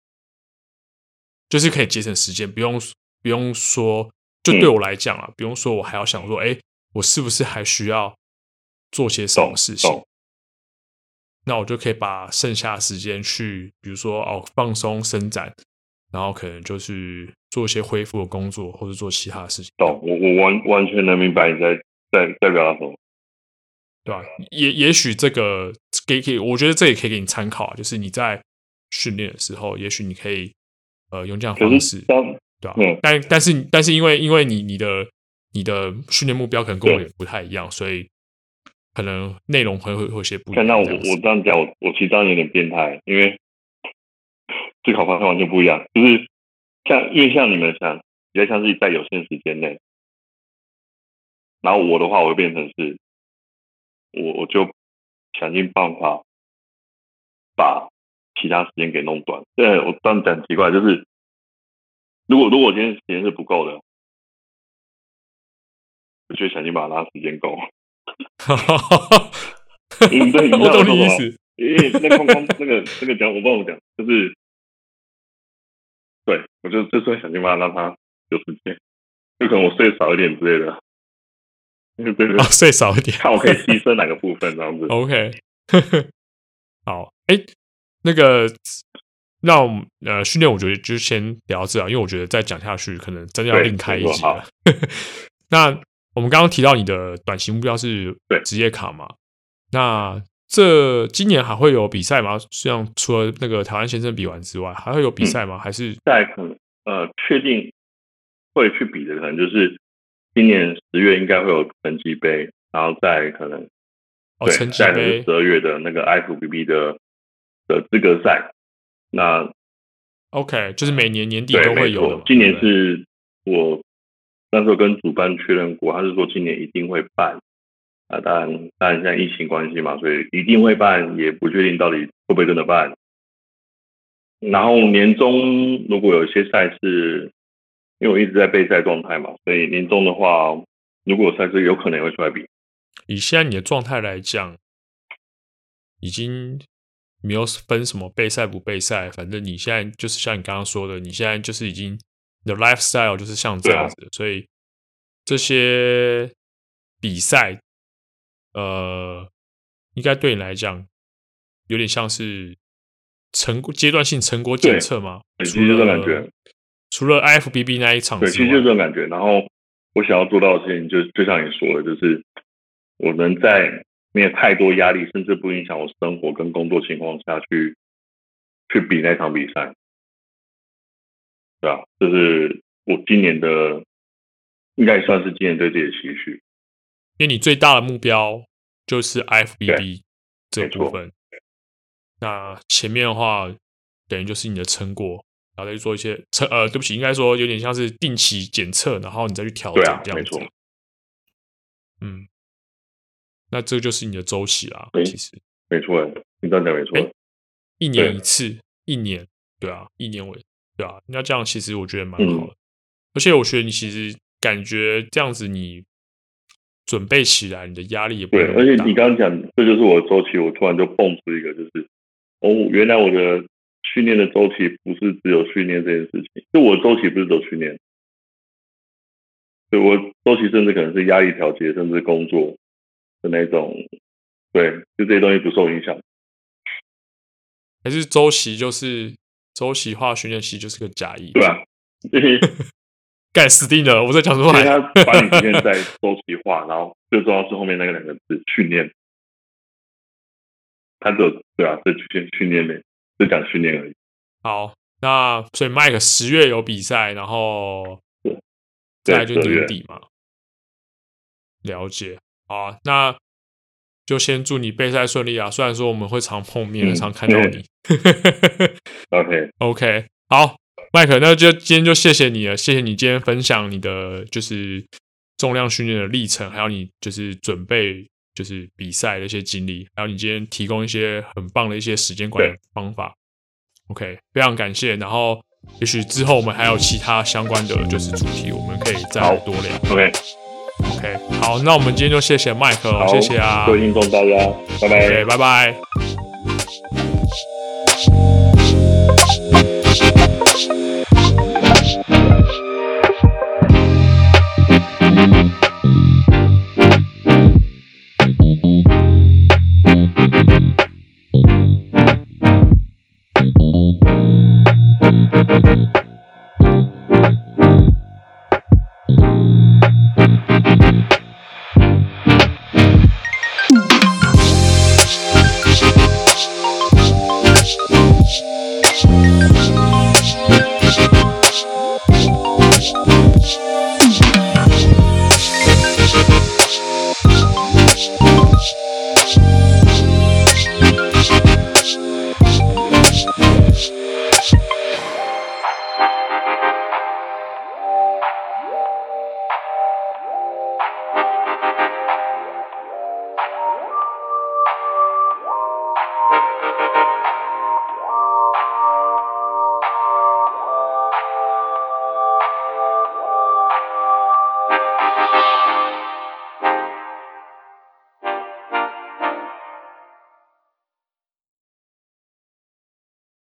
S1: 就是可以节省时间，不用不用说，就对我来讲啊、嗯，不用说我还要想说，哎，我是不是还需要。做些什么事情，那我就可以把剩下的时间去，比如说哦，放松伸展，然后可能就是做一些恢复的工作，或者做其他的事情。
S2: 懂，我我完完全能明白你在在在表达什么，
S1: 对吧？也也许这个给给，我觉得这也可以给你参考啊。就是你在训练的时候，也许你可以呃用这样的方式，对吧？嗯。但但是但是因为因为你你的你的训练目标可能跟我也不太一样，所以。可能内容会会会有些不一样。
S2: 那我我这样讲，我我其实这样有点变态，因为思考方向完全不一样。就是像因为像你们想比较像是在有限时间内，然后我的话，我会变成是，我我就想尽办法把其他时间给弄短。对，我这样讲奇怪，就是如果如果我今天时间是不够的，我就想尽办法让时间够。
S1: 哈哈哈哈我懂你意思。
S2: 因为那刚刚那个那个讲，我帮我讲，就是，对我就就是想尽办法让他有时间，就可能我睡少一点之类的。对对对，哦，
S1: 睡少一点，
S2: 看我可以牺牲哪个部分这样子。
S1: OK，好，哎，那个，那我们呃训练，我觉得就先聊到这啊，因为我觉得再讲下去，可能真的要另开一集了。那。我们刚刚提到你的短期目标是职业卡嘛？那这今年还会有比赛吗？像除了那个台湾先生比完之外，还会有比赛吗？还是
S2: 在可能呃确定会去比的，可能就是今年十月应该会有成绩杯，然后再可能
S1: 哦成绩杯
S2: 十二月的那个 IFBB 的的资格赛。那
S1: OK，就是每年年底都会有。
S2: 今年是我。那时候跟主办确认过，他是说今年一定会办啊，当然，当然现在疫情关系嘛，所以一定会办，也不确定到底会不会真的办。然后年终如果有一些赛事，因为我一直在备赛状态嘛，所以年终的话，如果有赛事，有可能也会出来比。
S1: 以现在你的状态来讲，已经没有分什么备赛不备赛，反正你现在就是像你刚刚说的，你现在就是已经。你的 lifestyle 就是像这样子的，所以这些比赛，呃，应该对你来讲有点像是成阶段性成果检测吗？
S2: 其实这种感觉，
S1: 除了 IFBB 那一场，
S2: 对，其实就这种感觉。然后我想要做到的事情，就就像你说的，就是我能在没有太多压力，甚至不影响我生活跟工作情况下去去比那场比赛。对啊，这是我今年的，应该算是今年对自己的期许。
S1: 因为你最大的目标就是 IFBB 这部分。那前面的话，等于就是你的成果，然后再去做一些测，呃，对不起，应该说有点像是定期检测，然后你再去调整这样子。
S2: 没错。
S1: 嗯，那这就是你的周期啦，
S2: 欸、
S1: 其实。
S2: 没错，你这样讲没错、欸。
S1: 一年一次，一年，对啊，一年为，对啊，那这样其实我觉得蛮好的，嗯、而且我觉得你其实感觉这样子你准备起来，你的压力也不
S2: 会而且你刚刚讲，这就是我的周期，我突然就蹦出一个，就是哦，原来我的训练的周期不是只有训练这件事情，就我的周期不是只有训练，对，我周期甚至可能是压力调节，甚至工作的那种。对，就这些东西不受影响，
S1: 还是周期就是周期化训练期就是个假意，
S2: 对吧？
S1: 盖死定了！我在讲什么？
S2: 他把你训练在周期化，然后最重要是后面那个两个字训练，他就对啊，这训训练的，就讲训练而已。
S1: 好，那所以 Mike 十月有比赛，然后再来就年底嘛，了解啊，那。就先祝你备赛顺利啊！虽然说我们会常碰面，嗯、常看到你。
S2: OK
S1: OK，好，Mike，那就今天就谢谢你了，谢谢你今天分享你的就是重量训练的历程，还有你就是准备就是比赛的一些经历还有你今天提供一些很棒的一些时间管理方法。Ok 非常感谢。然后也许之后我们还有其他相关的就是主题我们可以再多聊。
S2: Ok
S1: ok 好那我们今天就谢谢麦克谢谢啊
S2: 多运动大家拜拜。
S1: 拜拜。